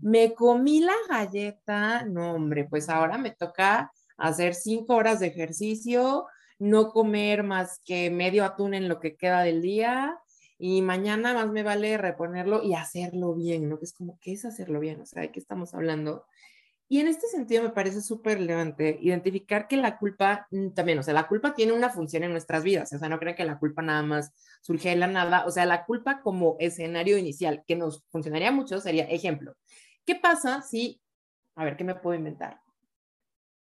me comí la galleta, no, hombre, pues ahora me toca hacer cinco horas de ejercicio, no comer más que medio atún en lo que queda del día y mañana más me vale reponerlo y hacerlo bien, ¿no? Que es como, ¿qué es hacerlo bien? O sea, ¿de qué estamos hablando? Y en este sentido me parece súper relevante identificar que la culpa mm, también, o sea, la culpa tiene una función en nuestras vidas, o sea, no creen que la culpa nada más surge de la nada, o sea, la culpa como escenario inicial que nos funcionaría mucho sería, ejemplo, ¿qué pasa si, a ver, ¿qué me puedo inventar?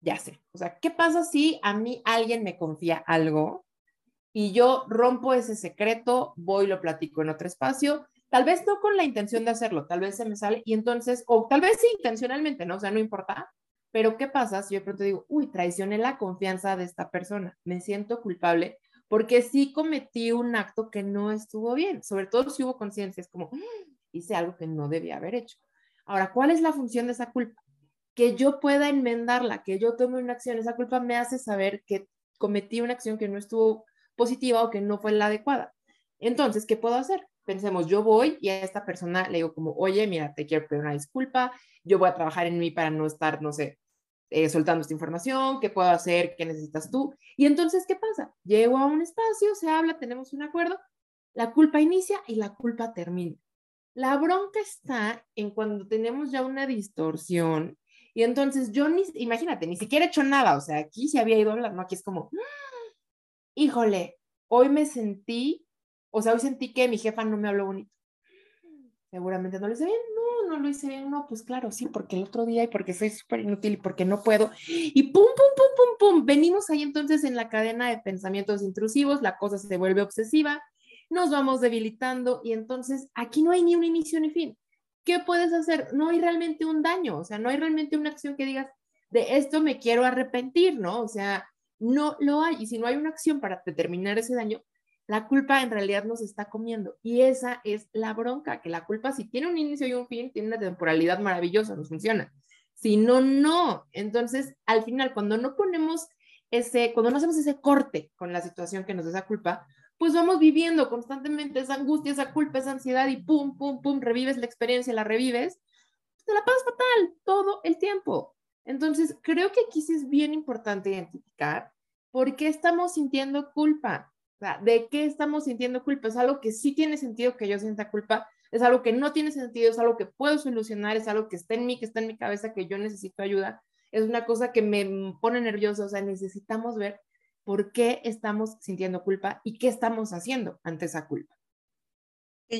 Ya sé, o sea, ¿qué pasa si a mí alguien me confía algo y yo rompo ese secreto, voy y lo platico en otro espacio, tal vez no con la intención de hacerlo, tal vez se me sale y entonces, o tal vez sí intencionalmente, ¿no? O sea, no importa, pero ¿qué pasa si yo de pronto digo, uy, traicioné la confianza de esta persona, me siento culpable porque sí cometí un acto que no estuvo bien, sobre todo si hubo conciencia, es como, mm, hice algo que no debía haber hecho. Ahora, ¿cuál es la función de esa culpa? Que yo pueda enmendarla, que yo tome una acción, esa culpa me hace saber que cometí una acción que no estuvo positiva o que no fue la adecuada. Entonces, ¿qué puedo hacer? Pensemos, yo voy y a esta persona le digo como, oye, mira, te quiero pedir una disculpa, yo voy a trabajar en mí para no estar, no sé, eh, soltando esta información, qué puedo hacer, qué necesitas tú. Y entonces, ¿qué pasa? Llego a un espacio, se habla, tenemos un acuerdo, la culpa inicia y la culpa termina. La bronca está en cuando tenemos ya una distorsión y entonces yo ni, imagínate, ni siquiera he hecho nada, o sea, aquí se había ido a hablar, ¿no? Aquí es como, híjole, hoy me sentí, o sea, hoy sentí que mi jefa no me habló bonito. Seguramente no lo hice bien, no, no lo hice bien, no, pues claro, sí, porque el otro día y porque soy súper inútil y porque no puedo. Y pum, pum, pum, pum, pum, venimos ahí entonces en la cadena de pensamientos intrusivos, la cosa se vuelve obsesiva, nos vamos debilitando y entonces aquí no hay ni un inicio ni fin. ¿Qué puedes hacer? No hay realmente un daño, o sea, no hay realmente una acción que digas, de esto me quiero arrepentir, ¿no? O sea, no lo hay. Y si no hay una acción para determinar ese daño, la culpa en realidad nos está comiendo. Y esa es la bronca, que la culpa si tiene un inicio y un fin, tiene una temporalidad maravillosa, nos funciona. Si no, no. Entonces, al final, cuando no ponemos ese, cuando no hacemos ese corte con la situación que nos da esa culpa, pues vamos viviendo constantemente esa angustia, esa culpa, esa ansiedad y pum, pum, pum, revives la experiencia, la revives, te la pasas fatal todo el tiempo. Entonces, creo que aquí sí es bien importante identificar ¿por qué estamos sintiendo culpa? Sea, ¿de qué estamos sintiendo culpa? Es algo que sí tiene sentido que yo sienta culpa, es algo que no tiene sentido, es algo que puedo solucionar, es algo que está en mí, que está en mi cabeza, que yo necesito ayuda. Es una cosa que me pone nerviosa, o sea, necesitamos ver por qué estamos sintiendo culpa y qué estamos haciendo ante esa culpa.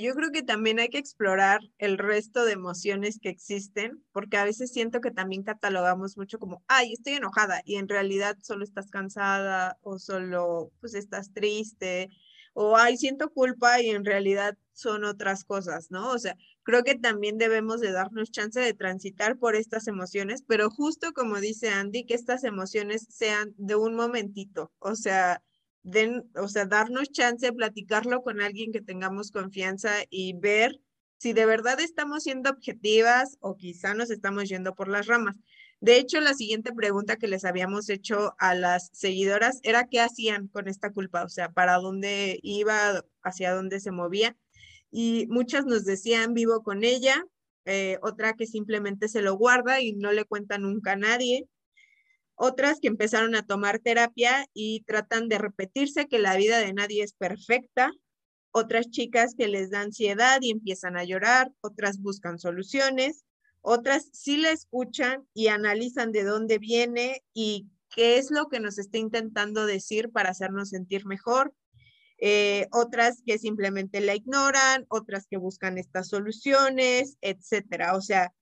Yo creo que también hay que explorar el resto de emociones que existen, porque a veces siento que también catalogamos mucho como, ay, estoy enojada, y en realidad solo estás cansada o solo pues estás triste, o ay, siento culpa y en realidad son otras cosas, ¿no? O sea, creo que también debemos de darnos chance de transitar por estas emociones, pero justo como dice Andy, que estas emociones sean de un momentito, o sea, den, o sea, darnos chance de platicarlo con alguien que tengamos confianza y ver si de verdad estamos siendo objetivas o quizá nos estamos yendo por las ramas. De hecho, la siguiente pregunta que les habíamos hecho a las seguidoras era qué hacían con esta culpa, o sea, para dónde iba, hacia dónde se movía. Y muchas nos decían vivo con ella, eh, otra que simplemente se lo guarda y no le cuenta nunca a nadie, otras que empezaron a tomar terapia y tratan de repetirse que la vida de nadie es perfecta, otras chicas que les da ansiedad y empiezan a llorar, otras buscan soluciones, otras sí la escuchan y analizan de dónde viene y qué es lo que nos está intentando decir para hacernos sentir mejor. Eh, otras que simplemente la ignoran, otras que buscan estas soluciones, etcétera. O sea,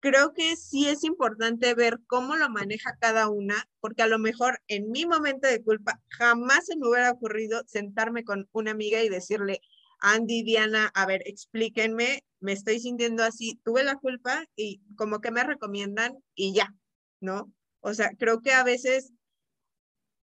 creo que sí es importante ver cómo lo maneja cada una, porque a lo mejor en mi momento de culpa jamás se me hubiera ocurrido sentarme con una amiga y decirle, Andy, Diana, a ver, explíquenme, me estoy sintiendo así, tuve la culpa y como que me recomiendan y ya, ¿no? O sea, creo que a veces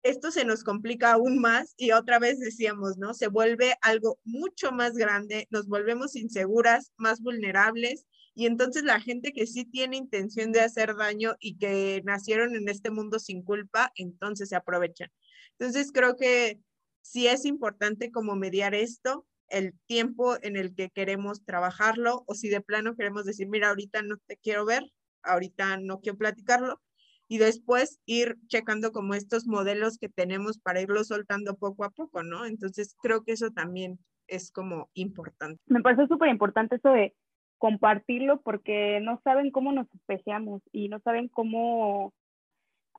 esto se nos complica aún más y otra vez decíamos, ¿no? Se vuelve algo mucho más grande, nos volvemos inseguras, más vulnerables y entonces la gente que sí tiene intención de hacer daño y que nacieron en este mundo sin culpa, entonces se aprovechan. Entonces creo que sí es importante como mediar esto, el tiempo en el que queremos trabajarlo o si de plano queremos decir, mira, ahorita no te quiero ver, ahorita no quiero platicarlo y después ir checando como estos modelos que tenemos para irlo soltando poco a poco, ¿no? Entonces creo que eso también es como importante. Me parece súper importante eso de compartirlo porque no saben cómo nos especiamos y no saben cómo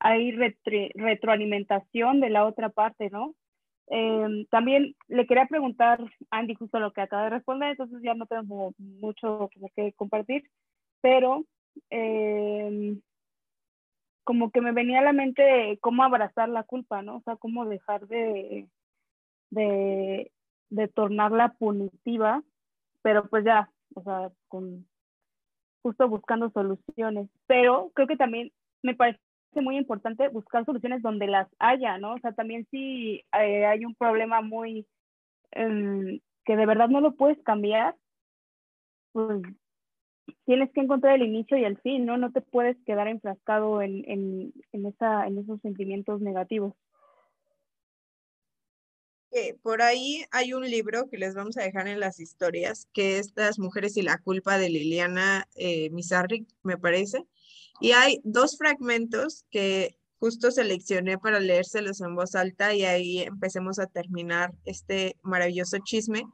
hay retroalimentación de la otra parte, ¿no? Em, también le quería preguntar Andy justo lo que acaba de responder, entonces ya no tengo mucho que compartir, pero em, como que me venía a la mente cómo abrazar la culpa, ¿no? O sea, cómo dejar de, de, de tornarla punitiva, pero pues ya, o sea, con justo buscando soluciones. Pero creo que también me parece muy importante buscar soluciones donde las haya, ¿no? O sea, también si eh, hay un problema muy em, que de verdad no lo puedes cambiar, pues tienes que encontrar el inicio y el fin, ¿no? No te puedes quedar enfrascado en, en, en, esa, en esos sentimientos negativos por ahí hay un libro que les vamos a dejar en las historias, que es Las mujeres y la culpa de Liliana eh, me parece. Y hay dos fragmentos que justo seleccioné para leérselos en voz alta y ahí empecemos a terminar este maravilloso chisme,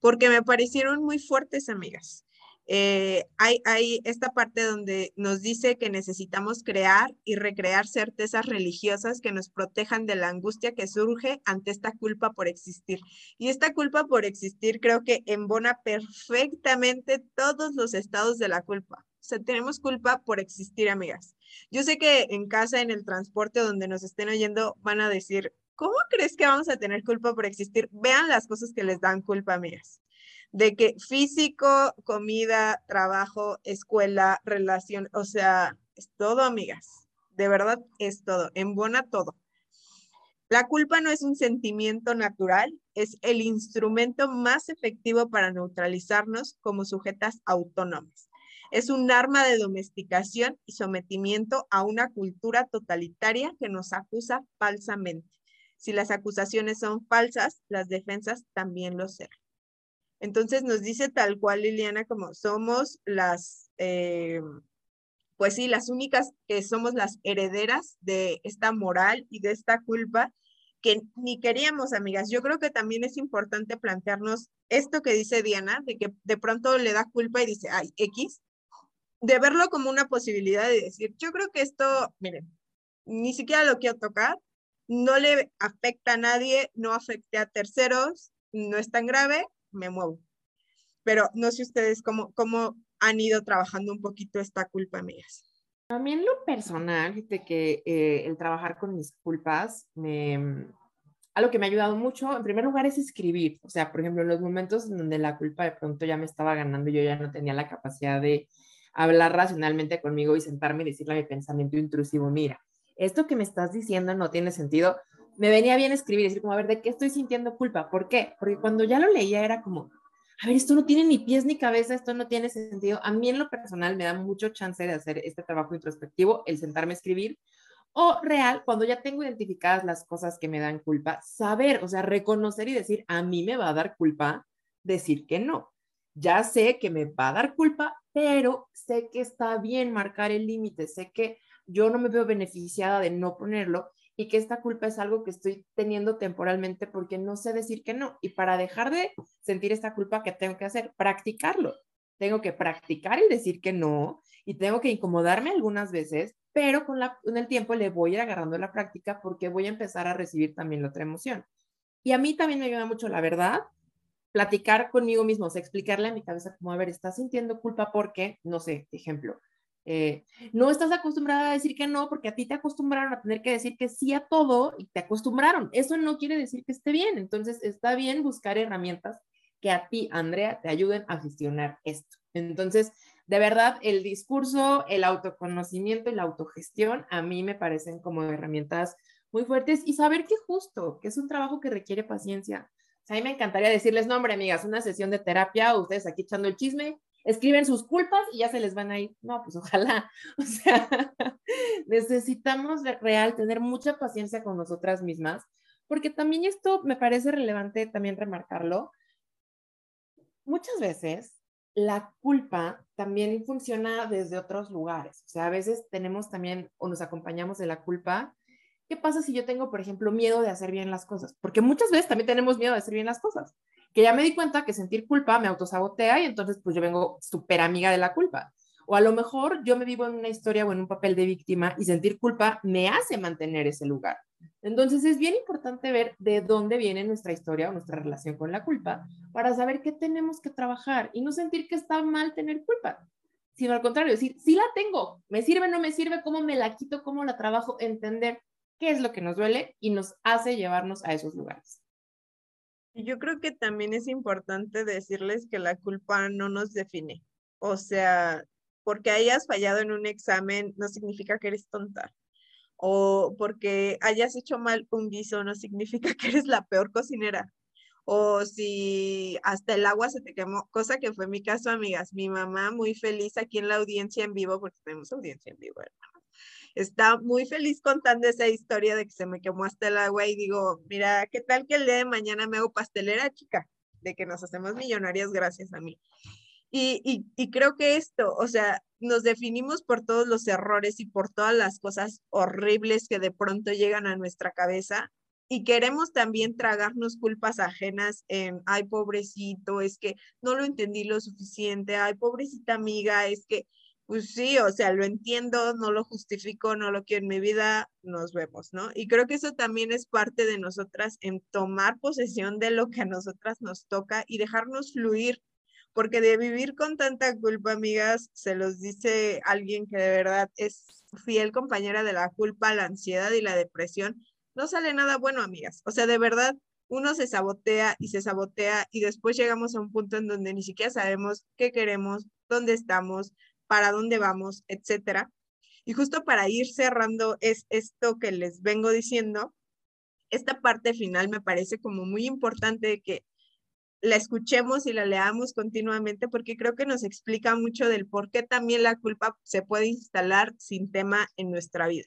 porque me parecieron muy fuertes, amigas. Eh, hay, hay esta parte donde nos dice que necesitamos crear y recrear certezas religiosas que nos protejan de la angustia que surge ante esta culpa por existir. Y esta culpa por existir creo que embona perfectamente todos los estados de la culpa. O sea, tenemos culpa por existir, amigas. Yo sé que en casa, en el transporte donde nos estén oyendo, van a decir, ¿cómo crees que vamos a tener culpa por existir? Vean las cosas que les dan culpa, amigas de que físico, comida, trabajo, escuela, relación, o sea, es todo, amigas. De verdad es todo, embona todo. La culpa no es un sentimiento natural, es el instrumento más efectivo para neutralizarnos como sujetas autónomas. Es un arma de domesticación y sometimiento a una cultura totalitaria que nos acusa falsamente. Si las acusaciones son falsas, las defensas también lo serán. Entonces nos dice tal cual Liliana como somos las, eh, pues sí, las únicas que somos las herederas de esta moral y de esta culpa que ni queríamos, amigas. Yo creo que también es importante plantearnos esto que dice Diana, de que de pronto le da culpa y dice, ay, X, de verlo como una posibilidad de decir, yo creo que esto, miren, ni siquiera lo quiero tocar, no le afecta a nadie, no afecte a terceros, no es tan grave, me muevo. Pero no sé ustedes cómo, cómo han ido trabajando un poquito esta culpa, amigas. A lo personal, que eh, el trabajar con mis culpas, me, algo que me ha ayudado mucho, en primer lugar, es escribir. O sea, por ejemplo, en los momentos en donde la culpa de pronto ya me estaba ganando, yo ya no tenía la capacidad de hablar racionalmente conmigo y sentarme y decirle a mi pensamiento intrusivo, mira, esto que me estás diciendo no tiene sentido. Me venía bien escribir, decir como, a ver, ¿de qué estoy sintiendo culpa? ¿Por qué? Porque cuando ya lo leía era como, a ver, esto no tiene ni pies ni cabeza, esto no tiene sentido. A mí en lo personal me da mucho chance de hacer este trabajo introspectivo, el sentarme a escribir, o real, cuando ya tengo identificadas las cosas que me dan culpa, saber, o sea, reconocer y decir, a mí me va a dar culpa decir que no. Ya sé que me va a dar culpa, pero sé que está bien marcar el límite, sé que yo no me veo beneficiada de no ponerlo y que esta culpa es algo que estoy teniendo temporalmente porque no sé decir que no. Y para dejar de sentir esta culpa, ¿qué tengo que hacer? Practicarlo. Tengo que practicar el decir que no y tengo que incomodarme algunas veces, pero con, la, con el tiempo le voy a ir agarrando la práctica porque voy a empezar a recibir también la otra emoción. Y a mí también me ayuda mucho, la verdad, platicar conmigo mismo, o explicarle a mi cabeza como, a ver, estás sintiendo culpa porque, no sé, ejemplo, eh, no estás acostumbrada a decir que no porque a ti te acostumbraron a tener que decir que sí a todo y te acostumbraron. Eso no quiere decir que esté bien. Entonces, está bien buscar herramientas que a ti, Andrea, te ayuden a gestionar esto. Entonces, de verdad, el discurso, el autoconocimiento y la autogestión a mí me parecen como herramientas muy fuertes y saber que justo, que es un trabajo que requiere paciencia. a mí me encantaría decirles, no, amigas, una sesión de terapia, ustedes aquí echando el chisme, escriben sus culpas y ya se les van a ir. No, pues ojalá. O sea, necesitamos real tener mucha paciencia con nosotras mismas, porque también esto me parece relevante también remarcarlo. Muchas veces la culpa también funciona desde otros lugares. O sea, a veces tenemos también o nos acompañamos de la culpa. ¿Qué pasa si yo tengo, por ejemplo, miedo de hacer bien las cosas? Porque muchas veces también tenemos miedo de hacer bien las cosas que ya me di cuenta que sentir culpa me autosabotea y entonces pues yo vengo súper amiga de la culpa. O a lo mejor yo me vivo en una historia o en un papel de víctima y sentir culpa me hace mantener ese lugar. Entonces es bien importante ver de dónde viene nuestra historia o nuestra relación con la culpa para saber qué tenemos que trabajar y no sentir que está mal tener culpa, sino al contrario, decir, sí la tengo, me sirve, no me sirve, cómo me la quito, cómo la trabajo, entender qué es lo que nos duele y nos hace llevarnos a esos lugares. Yo creo que también es importante decirles que la culpa no nos define. O sea, porque hayas fallado en un examen no significa que eres tonta. O porque hayas hecho mal un guiso no significa que eres la peor cocinera. O si hasta el agua se te quemó, cosa que fue mi caso, amigas. Mi mamá muy feliz aquí en la audiencia en vivo, porque tenemos audiencia en vivo, hermano está muy feliz contando esa historia de que se me quemó hasta el agua y digo, mira, ¿qué tal que el día de mañana me hago pastelera, chica? De que nos hacemos millonarias gracias a mí. Y, y, y, creo que esto, o sea, nos definimos por todos los errores y por todas las cosas horribles que de pronto llegan a nuestra cabeza y queremos también tragarnos culpas ajenas en, ay, pobrecito, es que no lo entendí lo suficiente, ay, pobrecita amiga, es que pues sí, o sea, lo entiendo, no lo justifico, no lo quiero en mi vida, nos vemos, ¿no? Y creo que eso también es parte de nosotras en tomar posesión de lo que a nosotras nos toca y dejarnos fluir, porque de vivir con tanta culpa, amigas, se los dice alguien que de verdad es fiel compañera de la culpa, la ansiedad y la depresión, no sale nada bueno, amigas. O sea, de verdad, uno se sabotea y se sabotea y después llegamos a un punto en donde ni siquiera sabemos qué queremos, dónde estamos, para dónde vamos, etcétera. Y justo para ir cerrando es esto que les vengo diciendo, esta parte final me parece como muy importante que la escuchemos y la leamos continuamente porque creo que nos explica mucho del por qué también la culpa se puede instalar sin tema en nuestra vida.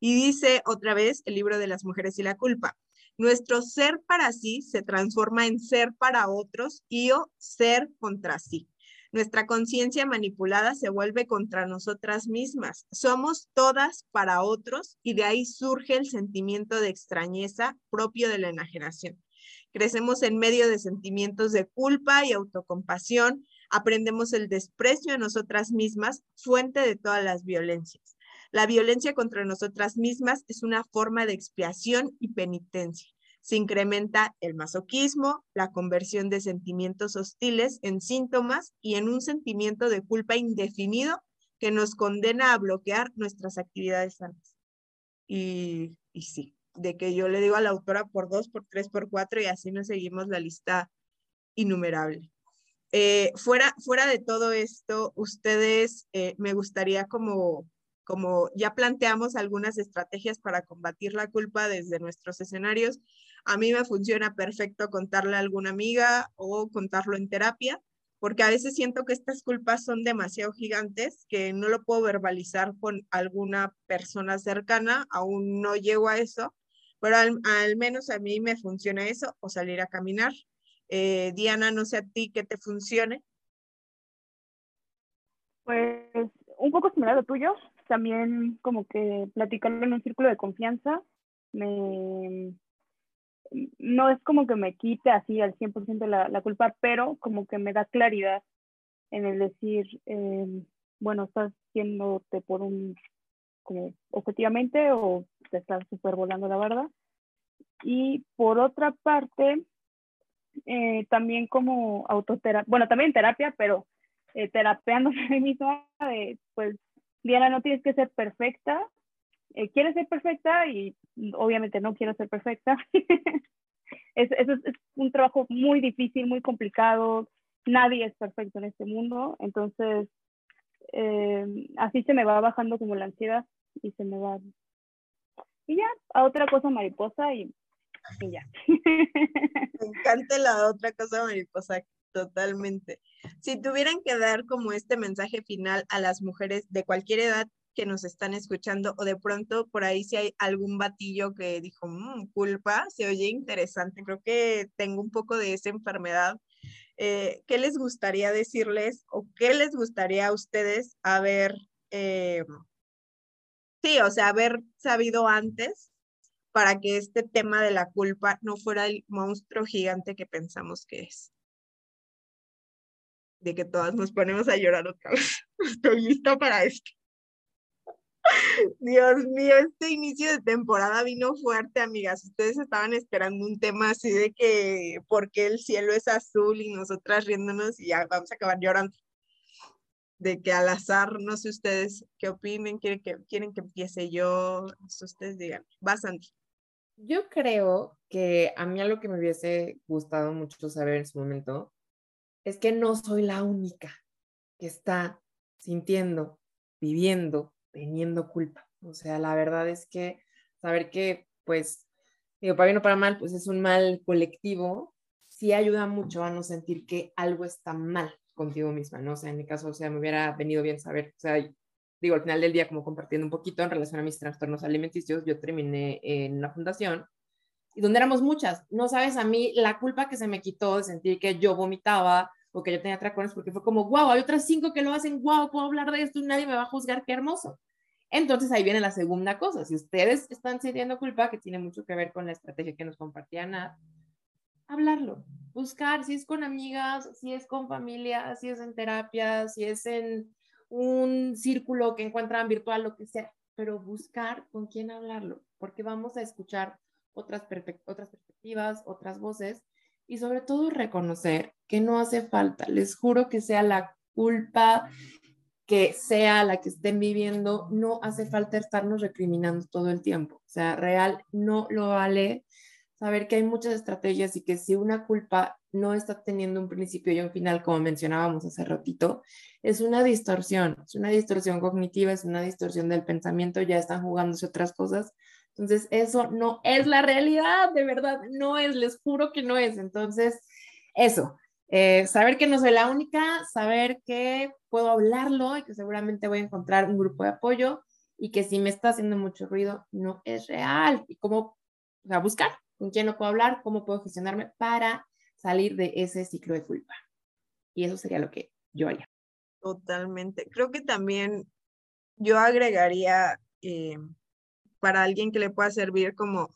Y dice otra vez el libro de las mujeres y la culpa, nuestro ser para sí se transforma en ser para otros y o ser contra sí. Nuestra conciencia manipulada se vuelve contra nosotras mismas. Somos todas para otros y de ahí surge el sentimiento de extrañeza propio de la enajenación. Crecemos en medio de sentimientos de culpa y autocompasión, aprendemos el desprecio a nosotras mismas, fuente de todas las violencias. La violencia contra nosotras mismas es una forma de expiación y penitencia. Se incrementa el masoquismo, la conversión de sentimientos hostiles en síntomas y en un sentimiento de culpa indefinido que nos condena a bloquear nuestras actividades sanas. Y, sí, de que yo le digo a la autora por dos, por tres, por cuatro y así nos seguimos la lista innumerable. Eh, fuera, fuera de todo esto, ustedes eh, me gustaría como, como ya planteamos algunas estrategias para combatir la culpa desde nuestros escenarios. A mí me funciona perfecto contarle a alguna amiga o contarlo en terapia, porque a veces siento que estas culpas son demasiado gigantes que no lo puedo verbalizar con alguna persona cercana, aún no llego a eso, pero al, menos a mí me funciona eso o salir a caminar eh, Diana, no sé a ti qué te funcione. Pues un poco similar a lo tuyo, también como que platicarlo en un círculo de confianza, me, no es como que me quite así al 100% la, la culpa, pero como que me da claridad en el decir, em, bueno, estás haciéndote por un, como objetivamente o te estás volando la verdad. Y por otra parte, eh, también como autoterapia, bueno, también terapia, pero eh, a mí misma, pues, Diana, no tienes que ser perfecta, eh, quieres ser perfecta y obviamente no quiero ser perfecta. es, un trabajo muy difícil, muy complicado, nadie es perfecto en este mundo, entonces eh, así se me va bajando como la ansiedad y se me va y ya a otra cosa mariposa y y ya. Me encanta la otra cosa mariposa, totalmente. Si tuvieran que dar como este mensaje final a las mujeres de cualquier edad que nos están escuchando o de pronto por ahí si hay algún batillo que dijo, mmm, culpa, se oye interesante, creo que tengo un poco de esa enfermedad. Eh, ¿Qué les gustaría decirles o qué les gustaría a ustedes haber, eh, sí, o sea, haber sabido antes para que este tema de la culpa no fuera el monstruo gigante que pensamos que es. De que todas nos ponemos a llorar otra vez. Estoy lista para esto. Dios mío, este inicio de temporada vino fuerte, amigas. Ustedes estaban esperando un tema así de que por qué el cielo es azul y nosotras riéndonos y ya vamos a acabar llorando. De que al azar, no sé ustedes qué opinen, quieren que, quieren que empiece yo, ustedes digan. Va, Sandy. Yo creo que a mí algo que me hubiese gustado mucho saber en su momento es que no soy la única que está sintiendo, viviendo, teniendo culpa. O sea, la verdad es que saber que, pues, digo, para bien o para mal, pues es un mal colectivo, sí ayuda mucho a no sentir que algo está mal contigo misma, ¿no? O sea, en mi caso, o sea, me hubiera venido bien saber, o sea, digo, al final del día, como compartiendo un poquito en relación a mis trastornos alimenticios, yo terminé en una fundación y donde éramos muchas. No sabes a mí la culpa que se me quitó de sentir que yo vomitaba o que yo tenía tracones, porque fue como, wow, hay otras cinco que lo hacen, wow, puedo hablar de esto y nadie me va a juzgar, qué hermoso. Entonces ahí viene la segunda cosa. Si ustedes están sintiendo culpa, que tiene mucho que ver con la estrategia que nos compartía Nat, hablarlo, buscar si es con amigas, si es con familia, si es en terapia, si es en un círculo que encuentran virtual, lo que sea, pero buscar con quién hablarlo, porque vamos a escuchar otras, otras perspectivas, otras voces y sobre todo reconocer que no hace falta, les juro que sea la culpa que sea la que estén viviendo, no hace falta estarnos recriminando todo el tiempo. O sea, real no lo vale saber que hay muchas estrategias y que si una culpa no está teniendo un principio y un final, como mencionábamos hace ratito, es una distorsión, es una distorsión cognitiva, es una distorsión del pensamiento, ya están jugándose otras cosas. Entonces, eso no es la realidad, de verdad, no es, les juro que no es. Entonces, eso, eh, saber que no soy la única, saber que puedo hablarlo y que seguramente voy a encontrar un grupo de apoyo y que si me está haciendo mucho ruido, no es real. Y cómo, o sea, buscar con quién no puedo hablar, cómo puedo gestionarme para salir de ese ciclo de culpa. Y eso sería lo que yo haría. Totalmente. Creo que también yo agregaría eh, para alguien que le pueda servir como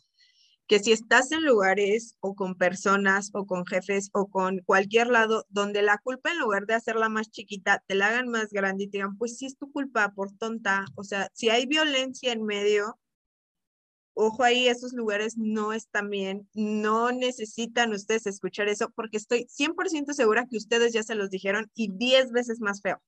que si estás en lugares o con personas o con jefes o con cualquier lado donde la culpa en lugar de hacerla más chiquita, te la hagan más grande y te digan, pues sí es tu culpa por tonta. O sea, si hay violencia en medio, ojo ahí, esos lugares no están bien, no necesitan ustedes escuchar eso porque estoy 100% segura que ustedes ya se los dijeron y 10 veces más feo.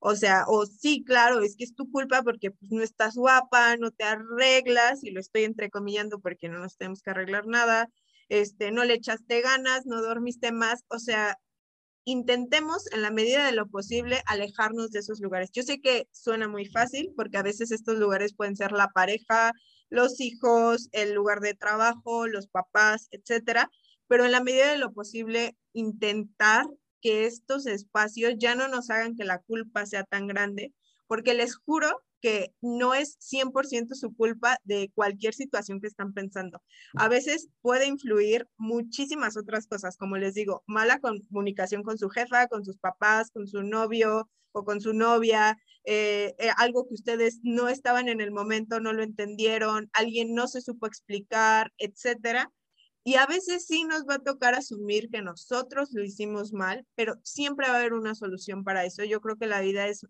O sea, o sí, claro, es que es tu culpa porque pues, no estás guapa, no te arreglas, y lo estoy entrecomillando porque no nos tenemos que arreglar nada, este, no le echaste ganas, no dormiste más, o sea, intentemos en la medida de lo posible alejarnos de esos lugares. Yo sé que suena muy fácil porque a veces estos lugares pueden ser la pareja, los hijos, el lugar de trabajo, los papás, etcétera, pero en la medida de lo posible intentar que estos espacios ya no nos hagan que la culpa sea tan grande, porque les juro que no es 100% su culpa de cualquier situación que están pensando. A veces puede influir muchísimas otras cosas, como les digo, mala comunicación con su jefa, con sus papás, con su novio o con su novia, eh, eh, algo que ustedes no estaban en el momento, no lo entendieron, alguien no se supo explicar, etcétera. Y a veces sí nos va a tocar asumir que nosotros lo hicimos mal, pero siempre va a haber una solución para eso. Yo creo que la vida es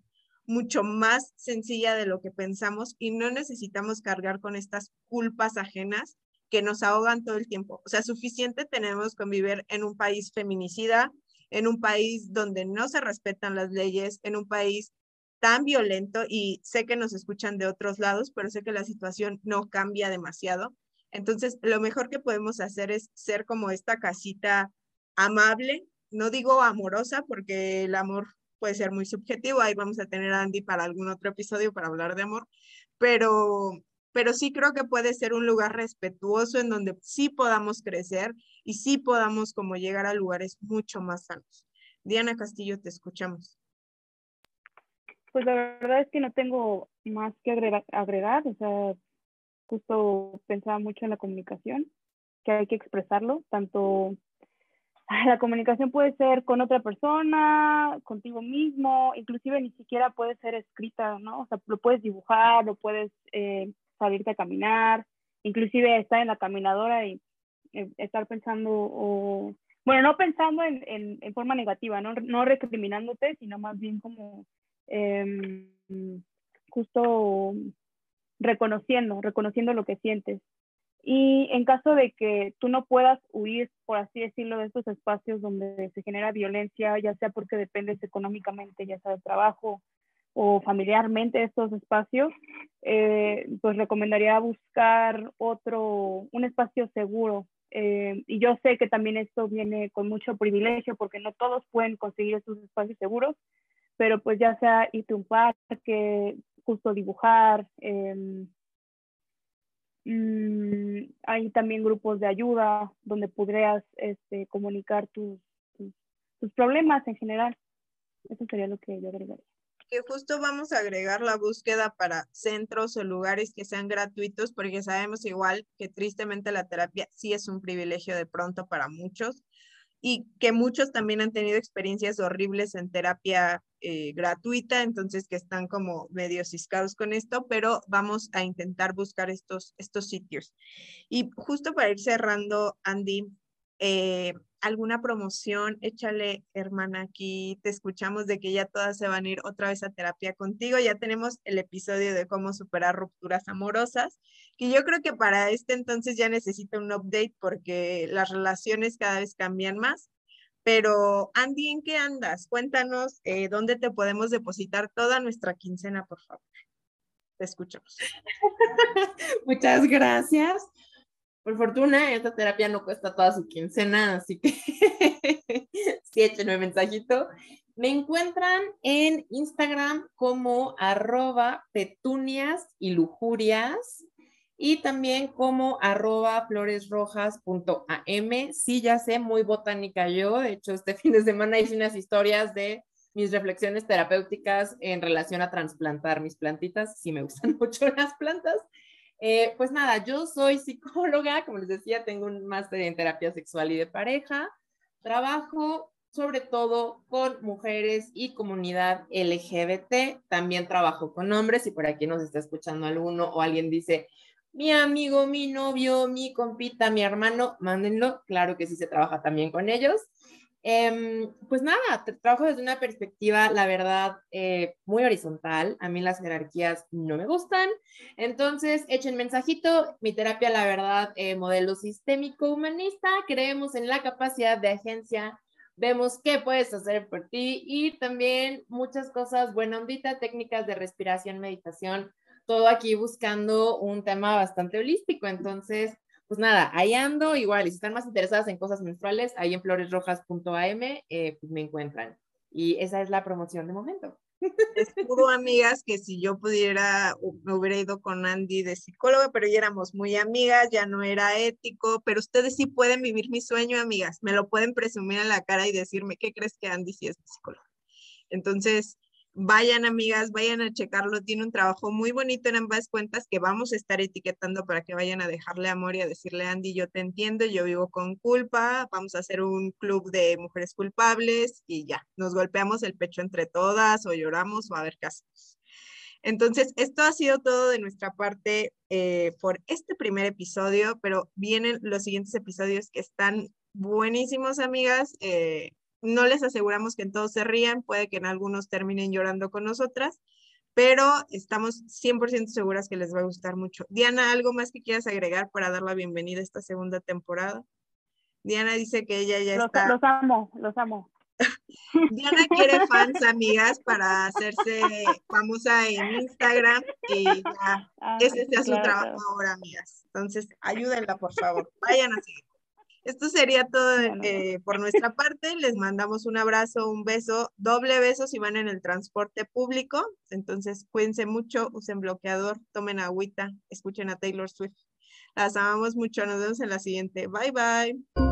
mucho más sencilla de lo que pensamos y no necesitamos cargar con estas culpas ajenas que nos ahogan todo el tiempo. O sea, suficiente tenemos con vivir en un país feminicida, en un país donde no se respetan las leyes, en un país tan violento y sé que nos escuchan de otros lados, pero sé que la situación no cambia demasiado. Entonces, lo mejor que podemos hacer es ser como esta casita amable, no digo amorosa porque el amor puede ser muy subjetivo, ahí vamos a tener a Andy para algún otro episodio para hablar de amor, pero, pero sí creo que puede ser un lugar respetuoso en donde sí podamos crecer y sí podamos como llegar a lugares mucho más sanos. Diana Castillo, te escuchamos. Pues la verdad es que no tengo más que agregar, agregar o sea, justo pensaba mucho en la comunicación, que hay que expresarlo, tanto la comunicación puede ser con otra persona, contigo mismo, inclusive ni siquiera puede ser escrita, ¿no? O sea, lo puedes dibujar, lo puedes eh, salirte a caminar, inclusive estar en la caminadora y eh, estar pensando, o, bueno, no pensando en, en, forma negativa, ¿no? No recriminándote, sino más bien como eh, justo reconociendo, reconociendo lo que sientes. Y en caso de que tú no puedas huir, por así decirlo, de estos espacios donde se genera violencia, ya sea porque dependes económicamente, ya sea de trabajo o familiarmente de estos espacios, eh, pues recomendaría buscar otro, un espacio seguro. Eh, y yo sé que también esto viene con mucho privilegio porque no todos pueden conseguir estos espacios seguros, pero pues ya sea irte a un parque, justo dibujar. Mm, hay también grupos de ayuda donde podrías este, comunicar tus, tus, problemas en general. Eso sería lo que yo agregaría. Que justo vamos a agregar la búsqueda para centros o lugares que sean gratuitos, porque sabemos igual que tristemente la terapia sí es un privilegio de pronto para muchos y que muchos también han tenido experiencias horribles en terapia eh, gratuita, entonces que están como medio ciscados con esto, pero vamos a intentar buscar estos, estos sitios. Y justo para ir cerrando, Andy, eh, alguna promoción, échale, hermana, aquí te escuchamos de que ya todas se van a ir otra vez a terapia contigo. Ya tenemos el episodio de cómo superar rupturas amorosas, que yo creo que para este entonces ya necesita un update porque las relaciones cada vez cambian más. Pero Andy, ¿en qué andas? Cuéntanos eh, dónde te podemos depositar toda nuestra quincena, por favor. Te escuchamos. Muchas gracias. Por fortuna, esta terapia no cuesta toda su quincena, así que sí, échenme mensajito. Me encuentran en Instagram como arroba petunias y lujurias y también como arroba floresrojas.am. Sí, ya sé, muy botánica yo. De hecho, este fin de semana hice unas historias de mis reflexiones terapéuticas en relación a trasplantar mis plantitas. Sí, me gustan mucho las plantas. Eh, pues nada, yo soy psicóloga, como les decía, tengo un máster en terapia sexual y de pareja. Trabajo sobre todo con mujeres y comunidad LGBT. También trabajo con hombres y por aquí nos está escuchando alguno o alguien dice, mi amigo, mi novio, mi compita, mi hermano, mándenlo. Claro que sí se trabaja también con ellos. Em, pues nada, trabajo desde una perspectiva, la verdad, eh, muy horizontal. A mí las jerarquías no me gustan. Entonces, echen mensajito. Mi terapia, la verdad, eh, modelo sistémico humanista. Creemos en la capacidad de agencia. Vemos qué puedes hacer por ti y también muchas cosas, buena ondita, técnicas de respiración, meditación, todo aquí buscando un tema bastante holístico. Entonces, pues nada, ahí ando igual, y si están más interesadas en cosas menstruales, ahí en floresrojas.am, eh, pues me encuentran. Y esa es la promoción de momento. Les amigas, que si yo pudiera, me hubiera ido con Andy de psicóloga, pero ya éramos muy amigas, ya no era ético, pero ustedes sí pueden vivir mi sueño, amigas, me lo pueden presumir en la cara y decirme, ¿qué crees que Andy sí es psicóloga? Entonces, Vayan amigas, vayan a checarlo. Tiene un trabajo muy bonito en ambas cuentas que vamos a estar etiquetando para que vayan a dejarle amor y a decirle, Andy, yo te entiendo, yo vivo con culpa, vamos a hacer un club de mujeres culpables y ya, nos golpeamos el pecho entre todas o lloramos o a ver qué hacemos. Entonces, esto ha sido todo de nuestra parte eh, por este primer episodio, pero vienen los siguientes episodios que están buenísimos, amigas. Eh, no les aseguramos que en todos se rían, puede que en algunos terminen llorando con nosotras, pero estamos 100% seguras que les va a gustar mucho. Diana, ¿algo más que quieras agregar para dar la bienvenida a esta segunda temporada? Diana dice que ella ya está. Los amo, los amo. Diana quiere fans, amigas, para hacerse famosa en Instagram y ya, ese sea su trabajo ahora, amigas. Entonces, ayúdenla, por favor. Vayan a seguir. Esto sería todo eh, por nuestra parte. Les mandamos un abrazo, un beso, doble beso si van en el transporte público. Entonces, cuídense mucho, usen bloqueador, tomen agüita, escuchen a Taylor Swift. Las amamos mucho. Nos vemos en la siguiente. Bye, bye.